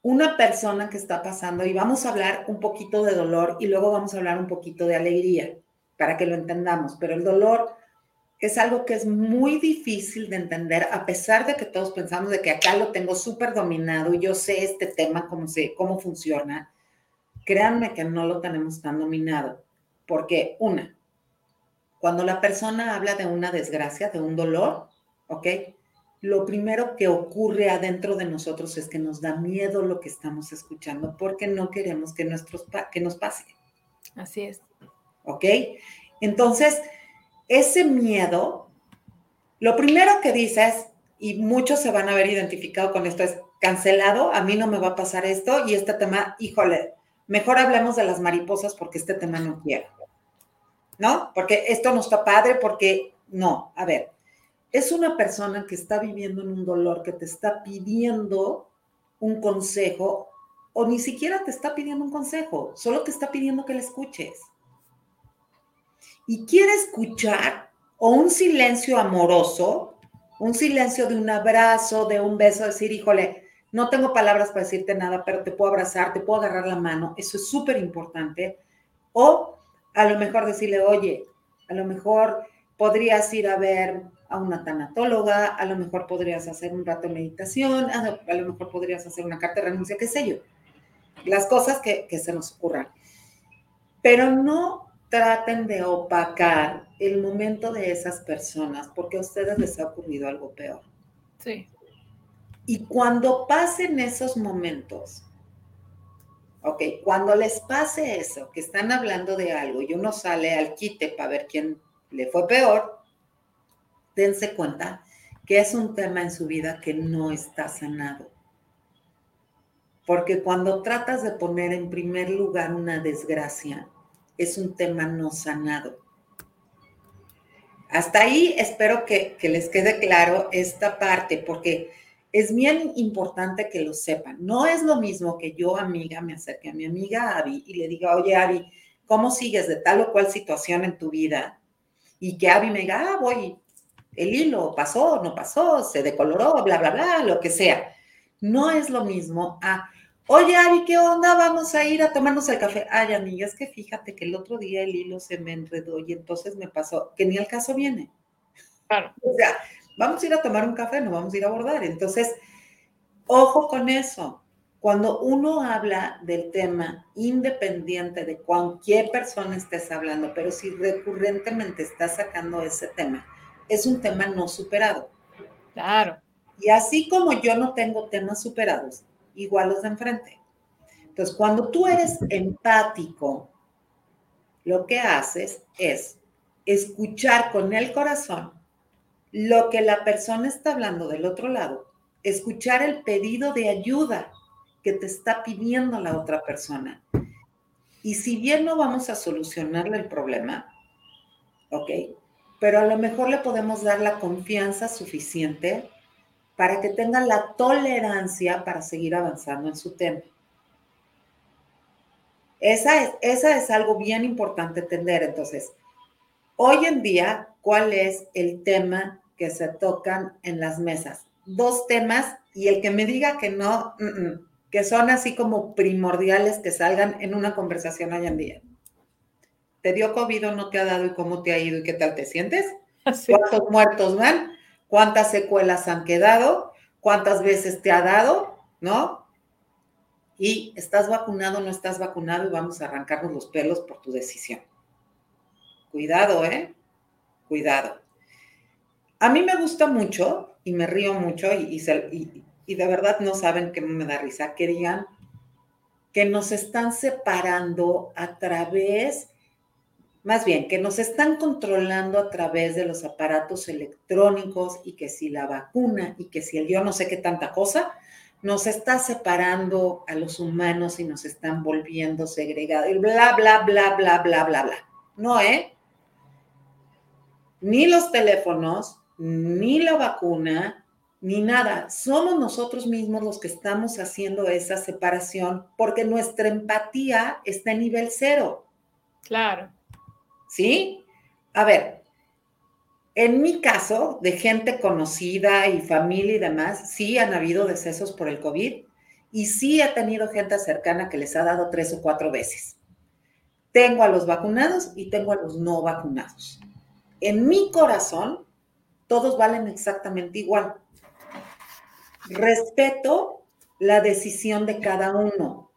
S2: una persona que está pasando, y vamos a hablar un poquito de dolor y luego vamos a hablar un poquito de alegría, para que lo entendamos, pero el dolor es algo que es muy difícil de entender, a pesar de que todos pensamos de que acá lo tengo súper dominado y yo sé este tema, cómo, se, cómo funciona. Créanme que no lo tenemos tan dominado, porque una, cuando la persona habla de una desgracia, de un dolor, ¿ok? Lo primero que ocurre adentro de nosotros es que nos da miedo lo que estamos escuchando porque no queremos que, nuestros, que nos pase.
S1: Así es.
S2: ¿Ok? Entonces, ese miedo, lo primero que dices, y muchos se van a ver identificado con esto, es cancelado, a mí no me va a pasar esto y este tema, híjole, mejor hablemos de las mariposas porque este tema no quiero. ¿No? Porque esto no está padre, porque no, a ver, es una persona que está viviendo en un dolor, que te está pidiendo un consejo o ni siquiera te está pidiendo un consejo, solo te está pidiendo que le escuches y quiere escuchar o un silencio amoroso, un silencio de un abrazo, de un beso, decir, híjole, no tengo palabras para decirte nada, pero te puedo abrazar, te puedo agarrar la mano, eso es súper importante. O a lo mejor decirle, oye, a lo mejor podrías ir a ver a una tanatóloga, a lo mejor podrías hacer un rato de meditación, a lo, mejor podrías hacer una carta de renuncia, qué sé yo. Las cosas que, que se nos ocurran. Pero no traten de opacar el momento de esas personas porque a ustedes les ha ocurrido algo peor.
S1: Sí.
S2: Y cuando pasen esos momentos, ok, cuando les pase eso, que están hablando de algo y uno sale al quite para ver quién le fue peor, dense cuenta que es un tema en su vida que no está sanado. Porque cuando tratas de poner en primer lugar una desgracia, es un tema no sanado. Hasta ahí espero que, que les quede claro esta parte, porque es bien importante que lo sepan. No es lo mismo que yo, amiga, me acerque a mi amiga Abby y le diga, oye, Abby, ¿cómo sigues de tal o cual situación en tu vida? Y que Abby me diga, ah, voy, el hilo pasó, no pasó, se decoloró, bla, bla, bla, lo que sea. No es lo mismo a, oye, Abby, ¿qué onda? Vamos a ir a tomarnos el café. Ay, amiga, es que fíjate que el otro día el hilo se me enredó y entonces me pasó, que ni al caso viene. Claro. O sea, vamos a ir a tomar un café, no vamos a ir a abordar. Entonces, ojo con eso. Cuando uno habla del tema independiente de cualquier persona estés hablando, pero si recurrentemente estás sacando ese tema, es un tema no superado.
S1: Claro.
S2: Y así como yo no tengo temas superados, igual los de enfrente. Entonces, cuando tú eres empático, lo que haces es escuchar con el corazón lo que la persona está hablando del otro lado, escuchar el pedido de ayuda que te está pidiendo la otra persona. Y si bien no vamos a solucionarle el problema, ¿ok? Pero a lo mejor le podemos dar la confianza suficiente para que tenga la tolerancia para seguir avanzando en su tema. Esa es, esa es algo bien importante entender. Entonces, hoy en día, ¿cuál es el tema que se tocan en las mesas. Dos temas y el que me diga que no, que son así como primordiales que salgan en una conversación hoy en día. ¿Te dio COVID o no te ha dado y cómo te ha ido y qué tal te sientes? [laughs] ¿Cuántos muertos van? ¿Cuántas secuelas han quedado? ¿Cuántas veces te ha dado? ¿No? Y estás vacunado no estás vacunado y vamos a arrancarnos los pelos por tu decisión. Cuidado, ¿eh? Cuidado. A mí me gusta mucho y me río mucho y, y, de verdad no saben que me da risa que digan que nos están separando a través, más bien, que nos están controlando a través de los aparatos electrónicos y que si la vacuna y que si el yo no sé qué tanta cosa, nos está separando a los humanos y nos están volviendo segregados y bla, bla, bla, bla, bla, bla, bla. No, ¿eh? Ni los teléfonos, ni la vacuna, ni nada. Somos nosotros mismos los que estamos haciendo esa separación porque nuestra empatía está en nivel cero.
S1: Claro.
S2: ¿Sí? A ver, en mi caso, de gente conocida y familia y demás, sí han habido decesos por el COVID y sí he tenido gente cercana que les ha dado tres o cuatro veces. Tengo a los vacunados y tengo a los no vacunados. En mi corazón, todos valen exactamente igual. Respeto la decisión de cada uno,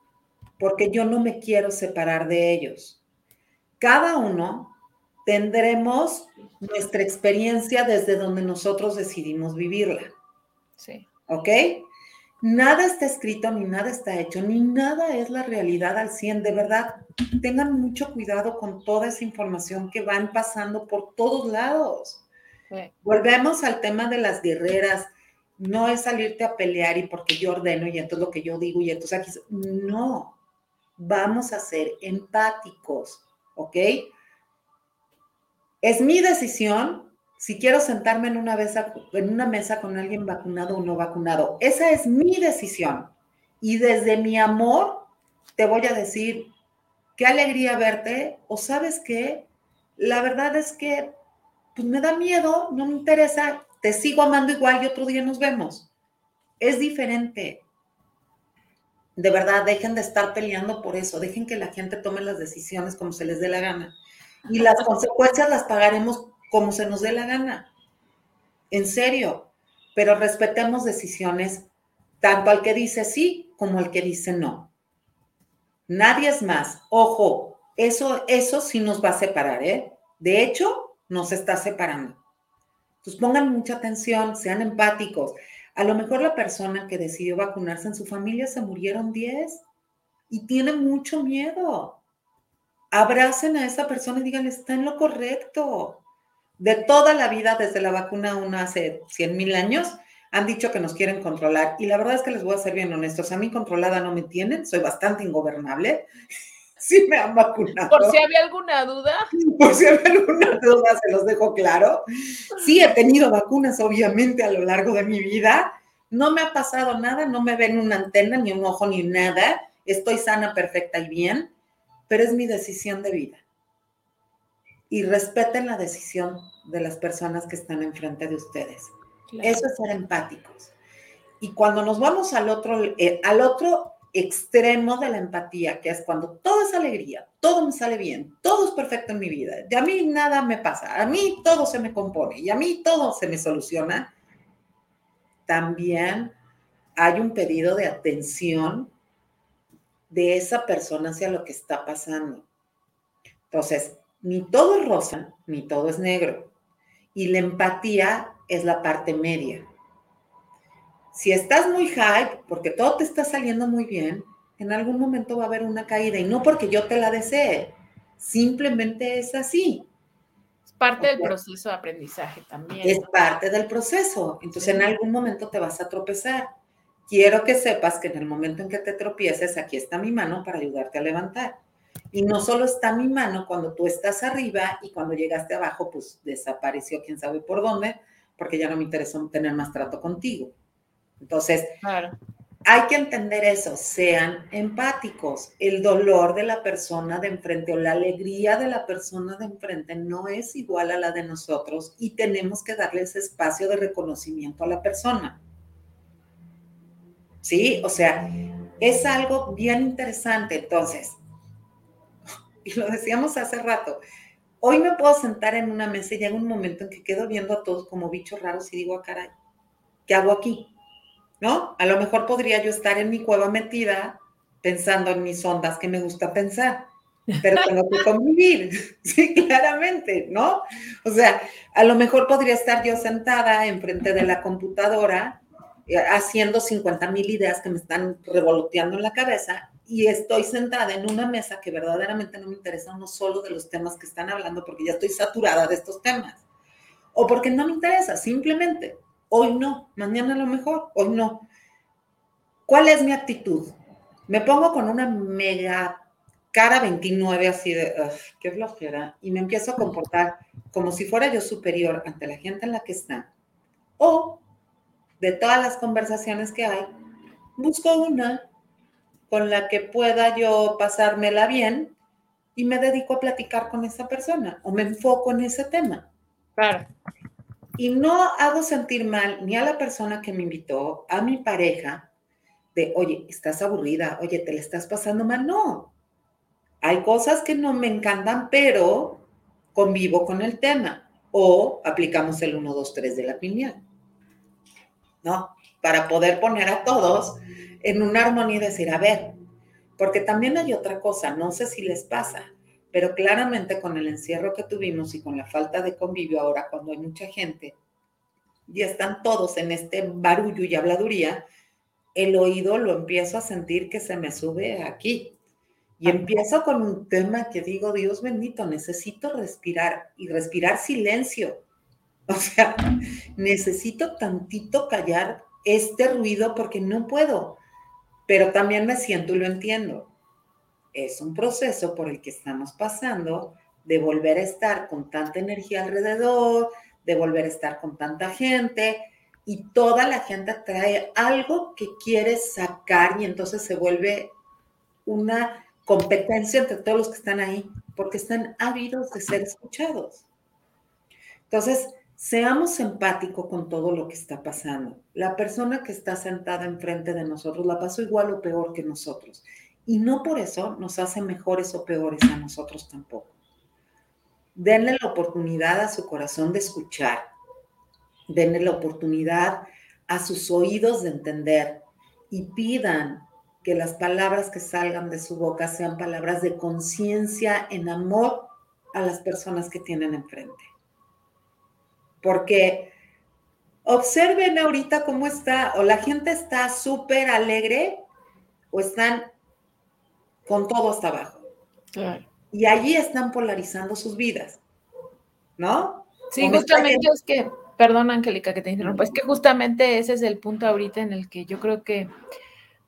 S2: porque yo no me quiero separar de ellos. Cada uno tendremos nuestra experiencia desde donde nosotros decidimos vivirla.
S1: Sí.
S2: ¿Ok? Nada está escrito, ni nada está hecho, ni nada es la realidad al 100. De verdad, tengan mucho cuidado con toda esa información que van pasando por todos lados. Volvemos al tema de las guerreras. No es salirte a pelear y porque yo ordeno y entonces lo que yo digo y entonces aquí. No, vamos a ser empáticos, ¿ok? Es mi decisión si quiero sentarme en una, mesa, en una mesa con alguien vacunado o no vacunado. Esa es mi decisión. Y desde mi amor te voy a decir, qué alegría verte o sabes qué, la verdad es que pues me da miedo, no me interesa, te sigo amando igual y otro día nos vemos. Es diferente. De verdad, dejen de estar peleando por eso, dejen que la gente tome las decisiones como se les dé la gana. Y las consecuencias las pagaremos como se nos dé la gana. En serio, pero respetemos decisiones tanto al que dice sí como al que dice no. Nadie es más. Ojo, eso, eso sí nos va a separar, ¿eh? De hecho, nos está separando. Entonces pongan mucha atención, sean empáticos. A lo mejor la persona que decidió vacunarse en su familia se murieron 10 y tiene mucho miedo. Abracen a esa persona y digan, está en lo correcto. De toda la vida, desde la vacuna 1 hace 100 mil años, han dicho que nos quieren controlar. Y la verdad es que les voy a ser bien honestos. A mí controlada no me tienen, soy bastante ingobernable. Sí me han vacunado.
S1: Por si había alguna duda.
S2: Por si había alguna duda, se los dejo claro. Sí, he tenido vacunas, obviamente, a lo largo de mi vida. No me ha pasado nada, no me ven una antena, ni un ojo, ni nada. Estoy sana, perfecta y bien, pero es mi decisión de vida. Y respeten la decisión de las personas que están enfrente de ustedes. Eso es ser empáticos. Y cuando nos vamos al otro, eh, al otro extremo de la empatía, que es cuando todo es alegría, todo me sale bien, todo es perfecto en mi vida, de a mí nada me pasa, a mí todo se me compone y a mí todo se me soluciona, también hay un pedido de atención de esa persona hacia lo que está pasando. Entonces, ni todo es rosa, ni todo es negro. Y la empatía es la parte media. Si estás muy hype, porque todo te está saliendo muy bien, en algún momento va a haber una caída y no porque yo te la desee, simplemente es así.
S1: Es parte del proceso de aprendizaje también.
S2: Es parte del proceso, entonces en algún momento te vas a tropezar. Quiero que sepas que en el momento en que te tropieces, aquí está mi mano para ayudarte a levantar. Y no solo está mi mano cuando tú estás arriba y cuando llegaste abajo, pues desapareció quién sabe por dónde, porque ya no me interesó tener más trato contigo. Entonces, hay que entender eso, sean empáticos. El dolor de la persona de enfrente o la alegría de la persona de enfrente no es igual a la de nosotros y tenemos que darle ese espacio de reconocimiento a la persona. ¿Sí? O sea, es algo bien interesante. Entonces, [laughs] y lo decíamos hace rato, hoy me puedo sentar en una mesa y llega un momento en que quedo viendo a todos como bichos raros y digo, ah, caray, ¿qué hago aquí? ¿No? A lo mejor podría yo estar en mi cueva metida pensando en mis ondas que me gusta pensar, pero tengo que convivir, [laughs] sí, claramente, ¿no? O sea, a lo mejor podría estar yo sentada enfrente de la computadora eh, haciendo 50 mil ideas que me están revoloteando en la cabeza y estoy sentada en una mesa que verdaderamente no me interesa uno solo de los temas que están hablando porque ya estoy saturada de estos temas. O porque no me interesa, simplemente. Hoy no, mañana a lo mejor, hoy no. ¿Cuál es mi actitud? Me pongo con una mega cara 29 así de, qué flojera, y me empiezo a comportar como si fuera yo superior ante la gente en la que está. O de todas las conversaciones que hay, busco una con la que pueda yo pasármela bien y me dedico a platicar con esa persona o me enfoco en ese tema.
S1: Claro
S2: y no hago sentir mal ni a la persona que me invitó, a mi pareja, de, oye, estás aburrida, oye, te le estás pasando mal. No, hay cosas que no me encantan, pero convivo con el tema o aplicamos el 1, 2, 3 de la piña. ¿No? Para poder poner a todos en una armonía y decir, a ver, porque también hay otra cosa, no sé si les pasa, pero claramente con el encierro que tuvimos y con la falta de convivio ahora, cuando hay mucha gente y están todos en este barullo y habladuría, el oído lo empiezo a sentir que se me sube aquí. Y empiezo con un tema que digo, Dios bendito, necesito respirar y respirar silencio. [laughs] O sea, necesito tantito callar este ruido porque no puedo, pero también me siento y lo entiendo es un proceso por el que estamos pasando de volver a estar con tanta energía alrededor, de volver a estar con tanta gente y toda la gente trae algo que quiere sacar y entonces se vuelve una competencia entre todos los que están ahí porque están ávidos de ser escuchados. Entonces, seamos empáticos con todo lo que está pasando. La persona que está sentada enfrente de nosotros la pasó igual o peor que nosotros. Y no por eso nos hace mejores o peores a nosotros tampoco. Denle la oportunidad a su corazón de escuchar. Denle la oportunidad a sus oídos de entender y pidan que las palabras que salgan de su boca sean palabras de conciencia en amor a las personas que tienen enfrente. Porque observen ahorita cómo está, o la gente está súper alegre o están con todo hasta abajo. Y allí están polarizando sus vidas, ¿no?
S1: Sí, justamente es que, perdón Angélica que te interrumpa, es que justamente ese es el punto ahorita en el que yo creo que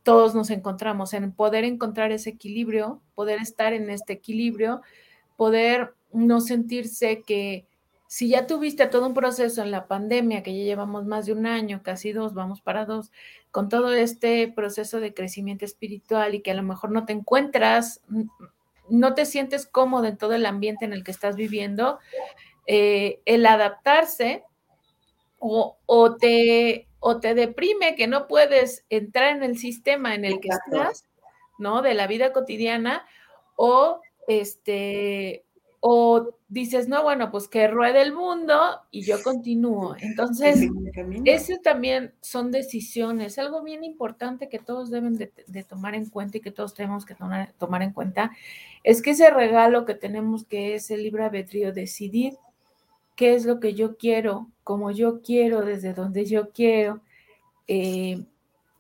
S1: todos nos encontramos, en poder encontrar ese equilibrio, poder estar en este equilibrio, poder no sentirse que si ya tuviste todo un proceso en la pandemia, que ya llevamos más de un año, casi dos, vamos para dos, con todo este proceso de crecimiento espiritual y que a lo mejor no te encuentras, no te sientes cómodo en todo el ambiente en el que estás viviendo, eh, el adaptarse o, o, te, o te deprime que no puedes entrar en el sistema en el que estás, ¿no? De la vida cotidiana, o este, o dices, no, bueno, pues que ruede el mundo y yo continúo. Entonces, eso también son decisiones, algo bien importante que todos deben de, tomar en cuenta y que todos tenemos que tomar, tomar, en cuenta, es que ese regalo que tenemos, que es el libre albedrío, decidir qué es lo que yo quiero, como yo quiero, desde donde yo quiero, eh,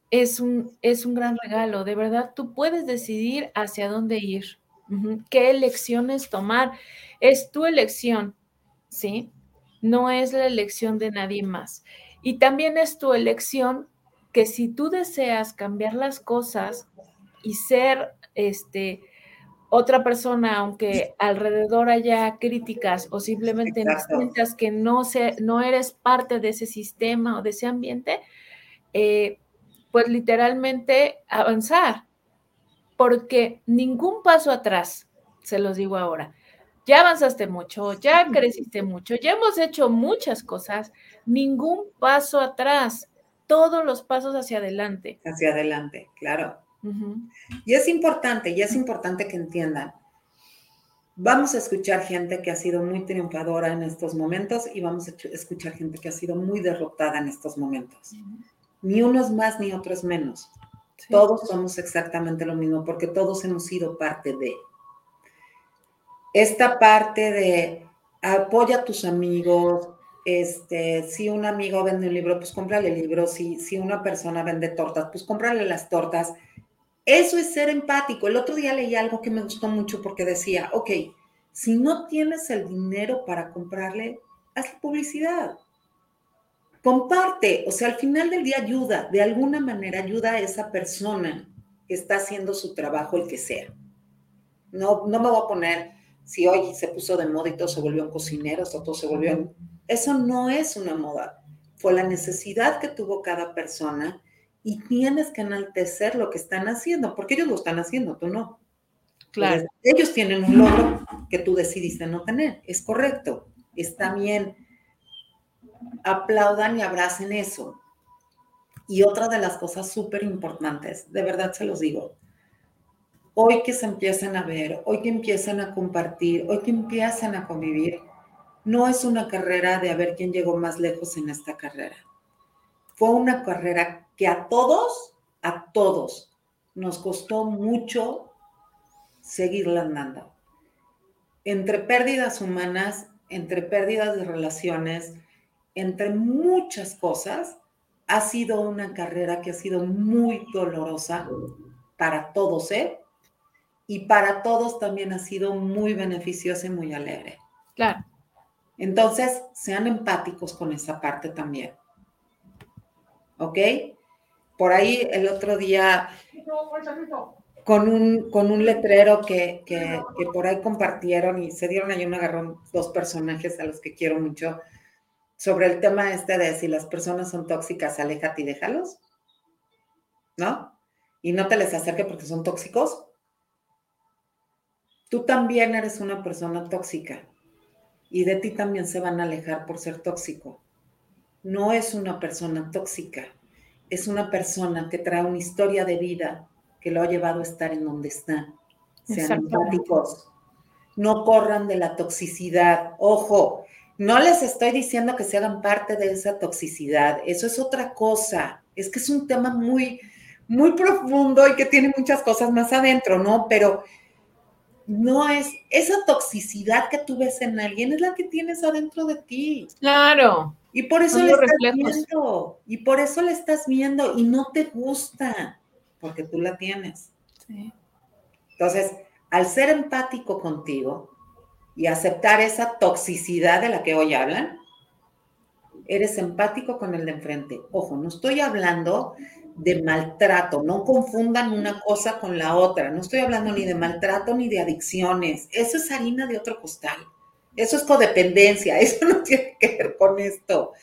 S1: es, un, es un gran regalo. De verdad, tú puedes decidir hacia dónde ir ¿Qué elecciones tomar? Es tu elección, ¿sí? No es la elección de nadie más. Y también es tu elección que si tú deseas cambiar las cosas y ser este otra persona, aunque alrededor haya críticas o simplemente sientas que no, se, no eres parte de ese sistema o de ese ambiente, eh, pues literalmente avanzar, porque ningún paso atrás, se los digo ahora, ya avanzaste mucho, ya creciste mucho, ya hemos hecho muchas cosas, ningún paso atrás, todos los pasos hacia adelante.
S2: Hacia adelante, claro. Y es importante, y es importante que entiendan, vamos a escuchar gente que ha sido muy triunfadora en estos momentos y vamos a escuchar gente que ha sido muy derrotada en estos momentos. Ni unos más ni otros menos. Todos somos exactamente lo mismo porque todos hemos sido parte de. Esta parte de apoya a tus amigos, este, si un amigo vende un libro, pues cómprale el libro, si, si una persona vende tortas, pues cómprale las tortas. Eso es ser empático. El otro día leí algo que me gustó mucho porque decía, ok, si no tienes el dinero para comprarle, haz publicidad comparte, o sea, al final del día ayuda, de alguna manera ayuda a esa persona que está haciendo su trabajo, el que sea. No, no me voy a poner, si hoy se puso de moda y todo se volvió un cocinero, o todo se volvió... Eso no es una moda, fue la necesidad que tuvo cada persona y tienes que enaltecer lo que están haciendo, porque ellos lo están haciendo, tú no.
S1: Claro.
S2: ellos tienen un logro que tú decidiste no tener, es correcto, está bien aplaudan y abracen eso. Y otra de las cosas súper importantes, de verdad se los digo, hoy que se empiezan a ver, hoy que empiezan a compartir, hoy que empiezan a convivir, no es una carrera de a ver quién llegó más lejos en esta carrera. Fue una carrera que a todos, a todos, nos costó mucho seguirla andando. Entre pérdidas humanas, entre pérdidas de relaciones, entre muchas cosas, ha sido una carrera que ha sido muy dolorosa para todos, ¿eh? Y para todos también ha sido muy beneficiosa y muy alegre.
S1: Claro.
S2: Entonces, sean empáticos con esa parte también. ¿Ok? Por ahí el otro día, con un, con un letrero que, que, que por ahí compartieron y se dieron ahí un agarrón dos personajes a los que quiero mucho, sobre el tema este de si las personas son tóxicas, aléjate y déjalos, ¿no? Y no te les acerque porque son tóxicos. Tú también eres una persona tóxica y de ti también se van a alejar por ser tóxico. No es una persona tóxica, es una persona que trae una historia de vida que lo ha llevado a estar en donde está. Sean empáticos. No corran de la toxicidad. Ojo, no les estoy diciendo que se hagan parte de esa toxicidad, eso es otra cosa. Es que es un tema muy, muy profundo y que tiene muchas cosas más adentro, ¿no? Pero no es esa toxicidad que tú ves en alguien, es la que tienes adentro de ti.
S1: Claro.
S2: Y por eso le estás viendo, y por eso le estás viendo y no te gusta, porque tú la tienes. Sí. Entonces, al ser empático contigo, y aceptar esa toxicidad de la que hoy hablan, eres empático con el de enfrente. Ojo, no estoy hablando de maltrato, no confundan una cosa con la otra, no estoy hablando ni de maltrato ni de adicciones, eso es harina de otro costal, eso es codependencia, [laughs] eso no tiene que ver con esto.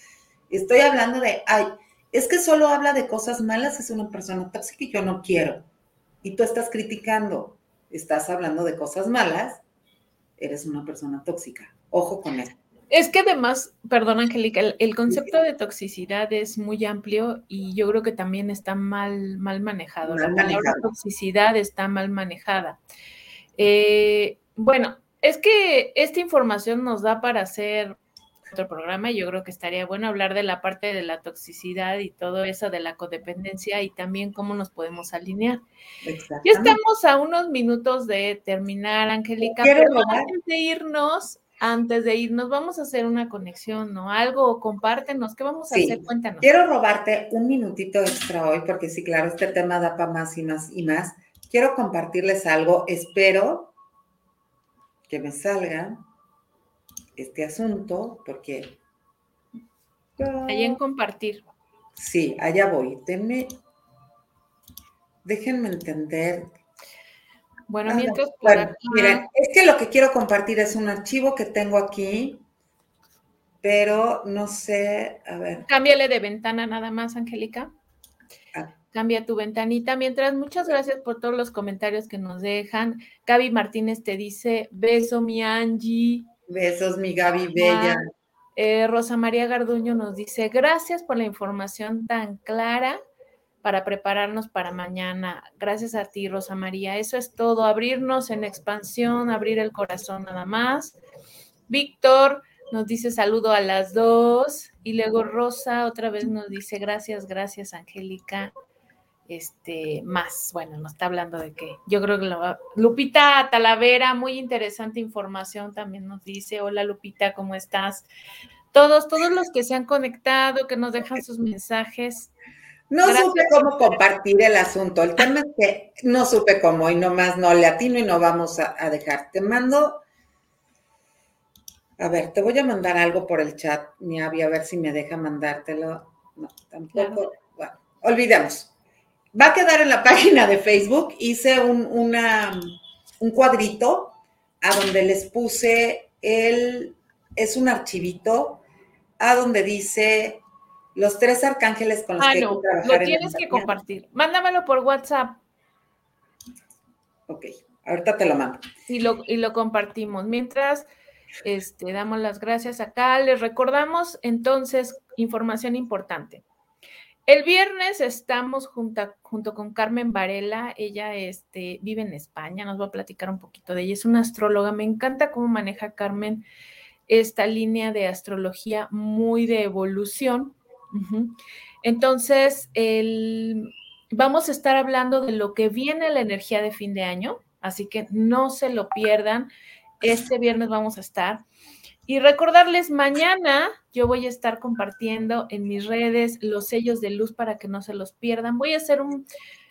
S2: Estoy hablando de, ay, es que solo habla de cosas malas, es una persona tóxica y yo no quiero. Y tú estás criticando, estás hablando de cosas malas, eres una persona tóxica. Ojo con esto.
S1: Es que además, perdón Angélica, el, concepto de toxicidad es muy amplio y yo creo que también está mal, mal manejado. la palabra toxicidad está mal manejada. Eh, bueno, es que esta información nos da para hacer otro programa y yo creo que estaría bueno hablar de la parte de la toxicidad y todo eso de la codependencia y también cómo nos podemos alinear. Ya estamos a unos minutos de terminar, Angélica, pero antes de irnos, antes de irnos, vamos a hacer una conexión, ¿no? Algo, compártenos, ¿qué vamos a hacer? Cuéntanos.
S2: Quiero robarte un minutito extra hoy, porque sí, claro, este tema da para más y más y más. Quiero compartirles algo, espero que me salga este asunto, porque...
S1: Ahí en compartir.
S2: Sí, allá voy. Denme, déjenme entender
S1: bueno, mientras
S2: miren, es que lo que quiero compartir es un archivo que tengo aquí, pero no sé, a ver.
S1: Cámbiale de ventana nada más, Angélica. Ah. Cambia tu ventanita. Mientras, muchas gracias por todos los comentarios que nos dejan. Gaby Martínez te dice, beso mi Angie.
S2: Besos mi Gaby Bella.
S1: Eh, Rosa María Garduño nos dice, gracias por la información tan clara para prepararnos para mañana. Gracias a ti, Rosa María. Eso es todo, abrirnos en expansión, abrir el corazón nada más. Víctor nos dice saludo a las dos y luego Rosa otra vez nos dice gracias, gracias, Angélica. Este, más, bueno, nos está hablando de que yo creo que lo. Lupita Talavera, muy interesante información, también nos dice, hola Lupita, ¿cómo estás? Todos, todos los que se han conectado, que nos dejan sus mensajes,
S2: no supe cómo compartir el asunto. El tema es que no supe cómo y nomás no le atino y no vamos a, dejar. Te mando. A ver, te voy a mandar algo por el chat, mi a ver si me deja mandártelo. No, tampoco. Bueno, olvidemos. Va a quedar en la [laughs] página de Facebook. Hice un, una, un cuadrito a donde les puse el. Es un archivito a donde dice los tres arcángeles con los ah, que no,
S1: Lo tienes que compartir. Mándamelo por WhatsApp.
S2: Ok, ahorita te lo mando.
S1: Y lo, y lo compartimos. Mientras este, damos las gracias acá, les recordamos entonces información importante. El viernes estamos junto, con Carmen Varela, ella este, vive en España, nos va a platicar un poquito de ella, es una astróloga, me encanta cómo maneja Carmen esta línea de astrología muy de evolución entonces, vamos a estar hablando de lo que viene la energía de fin de año, así que no se lo pierdan. Este viernes vamos a estar. Y recordarles, mañana yo voy a estar compartiendo en mis redes los sellos de luz para que no se los pierdan. Voy a hacer un,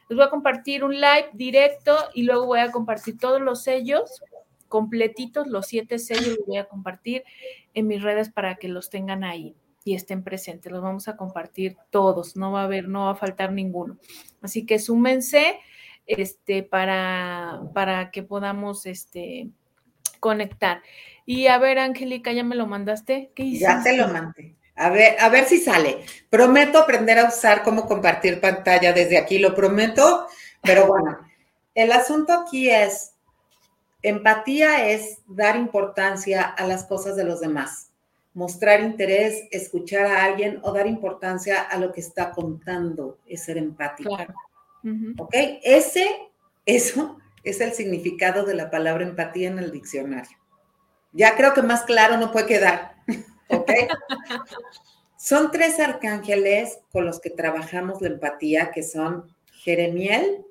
S1: les voy a compartir un live directo y luego voy a compartir todos los sellos completitos, los siete sellos los voy a compartir en mis redes para que los tengan ahí y estén presentes. Los vamos a compartir todos, no va a haber, no va a faltar ninguno. Así que súmense este, para, para que podamos este, conectar. Y a ver, Angélica, ¿ya me lo mandaste?
S2: ¿Qué Ya te lo mandé. A ver, a ver si sale. Prometo aprender a usar cómo compartir pantalla desde aquí, lo prometo. Pero bueno, el asunto aquí es, empatía es dar importancia a las cosas de los demás mostrar interés, escuchar a alguien o dar importancia a lo que está contando, es ser empático. ¿Ok? Ese, eso es el significado de la palabra empatía en el diccionario. Ya creo que más claro no puede quedar. [laughs] ¿Ok? son tres arcángeles con los que trabajamos la empatía, que son Jeremiel,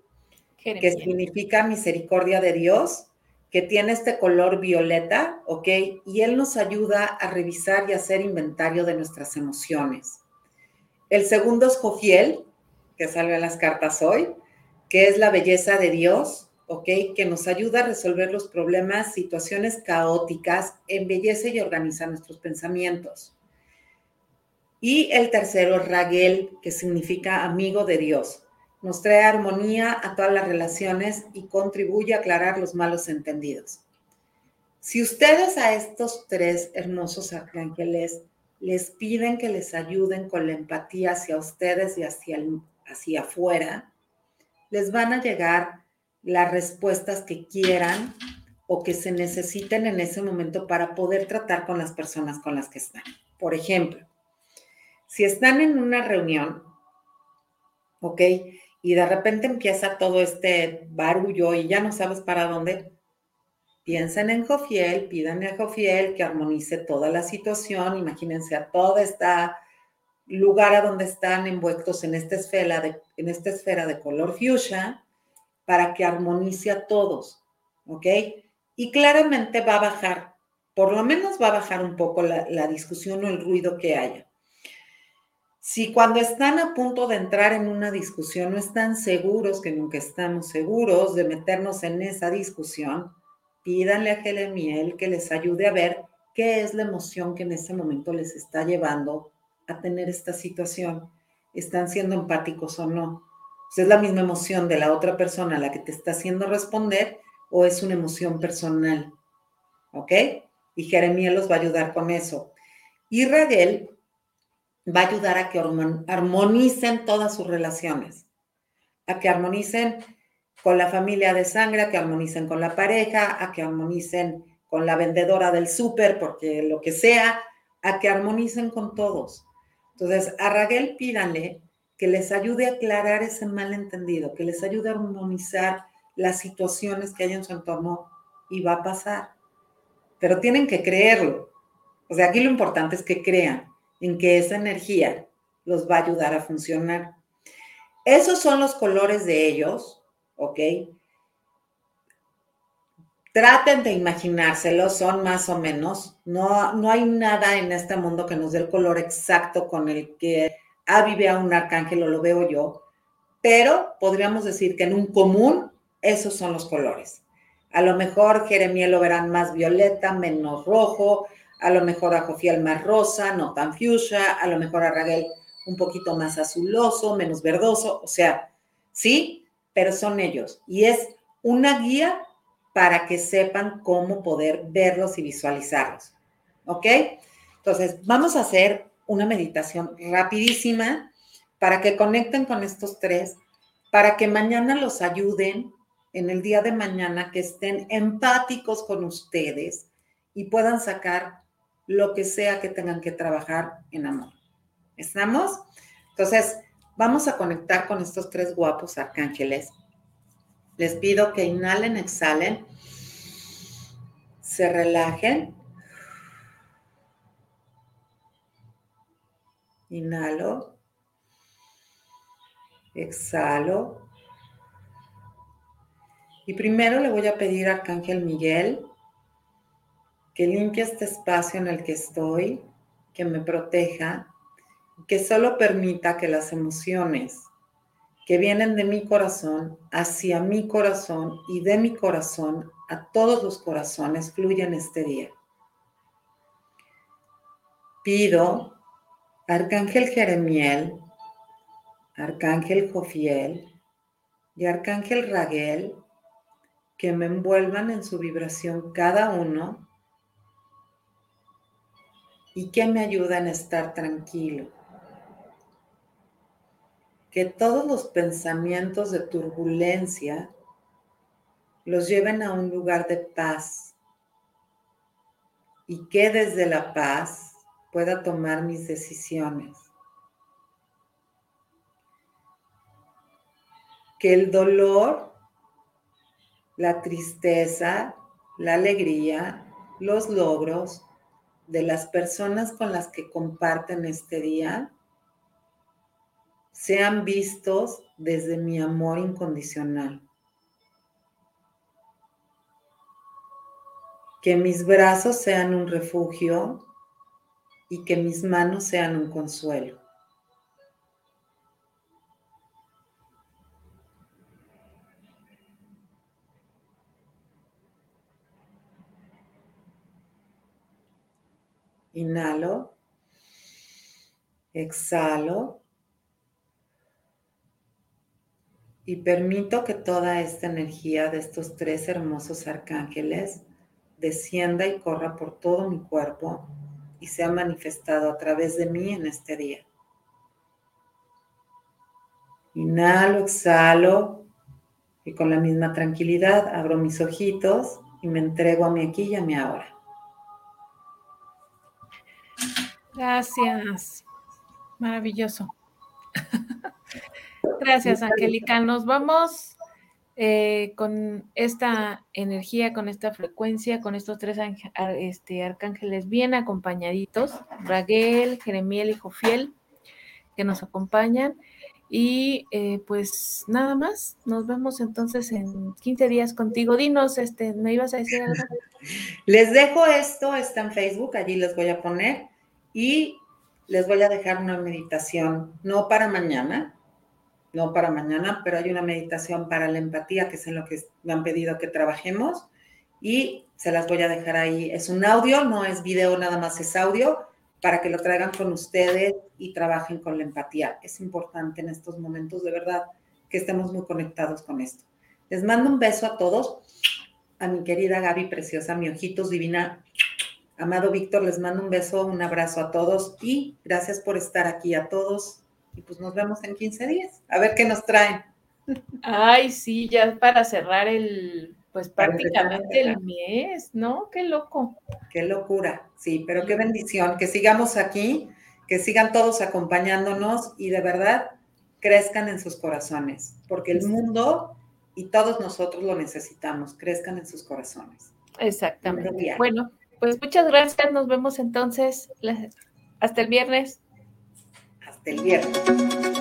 S2: que significa misericordia de Dios, que tiene este color violeta, ¿ok? Y él nos ayuda a revisar y hacer inventario de nuestras emociones. El segundo es Jofiel, que sale en las cartas hoy, que es la belleza de Dios, ¿ok? Que nos ayuda a resolver los problemas, situaciones caóticas, embellece y organiza nuestros pensamientos. Y el tercero, Raguel, que significa amigo de Dios. Nos trae armonía a todas las relaciones y contribuye a aclarar los malos entendidos. Si ustedes a estos tres hermosos arcángeles les piden que les ayuden con la empatía hacia ustedes y hacia, hacia afuera, les van a llegar las respuestas que quieran o que se necesiten en ese momento para poder tratar con las personas con las que están. Por ejemplo, si están en una reunión, ¿ok? Y de repente empieza todo este barullo y ya no sabes para dónde, piensen en Jofiel, pídanle a Jofiel que armonice toda la situación, imagínense a toda esta lugar a donde están envueltos en esta esfera de, en esta esfera de color fuchsia para que armonice a todos, ¿ok? Y claramente va a bajar, por lo menos va a bajar un poco la, discusión o el ruido que haya. Si cuando están a punto de entrar en una discusión no están seguros, que nunca estamos seguros de meternos en esa discusión, pídanle a Gelemiel que les ayude a ver qué es la emoción que en ese momento les está llevando a tener esta situación. ¿Están siendo empáticos o no? ¿Es la misma emoción de la otra persona la que te está haciendo responder o es una emoción personal? ¿Ok? Y Jeremías los va a ayudar con eso. Y Raguel va a ayudar a que armonicen todas sus relaciones, a que armonicen con la familia de sangre, a que armonicen con la pareja, a que armonicen con la vendedora del súper, porque lo que sea, a que armonicen con todos. Entonces, a Raquel pídanle que les ayude a aclarar ese malentendido, que les ayude a armonizar las situaciones que hay en su entorno y va a pasar. Pero tienen que creerlo. O sea, aquí lo importante es que crean en que esa energía los va a ayudar a funcionar. Esos son los colores de ellos ¿ok? Traten de imaginárselo, son más o menos. No, no hay nada en este mundo que nos dé el color exacto con el que ah, vive a un arcángel, o lo veo yo, pero podríamos decir que en un común esos son los colores. A lo mejor Jeremiel lo verán más violeta, menos rojo, a lo mejor a Jofiel más rosa, no tan fuchsia, a lo mejor a Raguel un poquito más azuloso, menos verdoso, o sea, sí, pero son ellos. Y es una guía para que sepan cómo poder verlos y visualizarlos. ¿Ok? Entonces, vamos a hacer una meditación rapidísima para que conecten con estos tres, para que mañana los ayuden en el día de mañana, que estén empáticos con ustedes y puedan sacar lo que sea que tengan que trabajar en amor. ¿Estamos? Entonces, Vamos a conectar con estos tres guapos arcángeles. Les pido que inhalen, exhalen, se relajen. Inhalo. Exhalo. Y primero le voy a pedir a Arcángel Miguel que limpie este espacio en el que estoy, que me proteja, que solo permita que las emociones que vienen de mi corazón hacia mi corazón y de mi corazón a todos los corazones fluyan este día. Pido, Arcángel Jeremiel, Arcángel Jofiel y Arcángel Raguel, que me envuelvan en su vibración cada uno y que me ayuden a estar tranquilo. Que todos los pensamientos de turbulencia los lleven a un lugar de paz y que desde la paz pueda tomar mis decisiones. Que el dolor, la tristeza, la alegría, los logros de las personas con las que comparten este día sean vistos desde mi amor incondicional. Que mis brazos sean un refugio y que mis manos sean un consuelo. Inhalo. Exhalo. Y permito que toda esta energía de estos tres hermosos arcángeles descienda y corra por todo mi cuerpo y sea manifestado a través de mí en este día. Inhalo, exhalo y con la misma tranquilidad abro mis ojitos y me entrego a mi aquí y a mi ahora.
S1: Gracias. Maravilloso. [laughs] Gracias, Angélica. Nos vamos eh, con esta energía, con esta frecuencia, con estos tres este, arcángeles bien acompañaditos, Raguel, Jeremiel y Jofiel, que nos acompañan. Y eh, pues nada más, nos vemos entonces en 15 días contigo. Dinos, este, ¿me ibas a decir algo? [laughs]
S2: Les dejo esto, está en Facebook, allí les voy a poner y les voy a dejar una meditación, no para mañana, no para mañana, pero hay una meditación para la empatía, que es en lo que me han pedido que trabajemos y se las voy a dejar ahí. Es un audio, no es video, nada más es audio para que lo traigan con ustedes y trabajen con la empatía. Es importante en estos momentos, de verdad, que estemos muy conectados con esto. Les mando un beso a todos, a mi querida Gaby preciosa, mi ojitos divina, amado Víctor, les mando un beso, un abrazo a todos y gracias por estar aquí a todos. Y pues nos vemos en 15 días, a ver qué nos traen.
S1: Ay, sí, ya para cerrar el pues prácticamente el mes, ¿no? Qué loco.
S2: Qué locura, sí, pero qué bendición, que sigamos aquí, que sigan todos acompañándonos y de verdad crezcan en sus corazones, porque el mundo y todos nosotros lo necesitamos, crezcan en sus corazones.
S1: Exactamente. Bueno, pues muchas gracias, nos vemos entonces hasta el viernes.
S2: El viernes.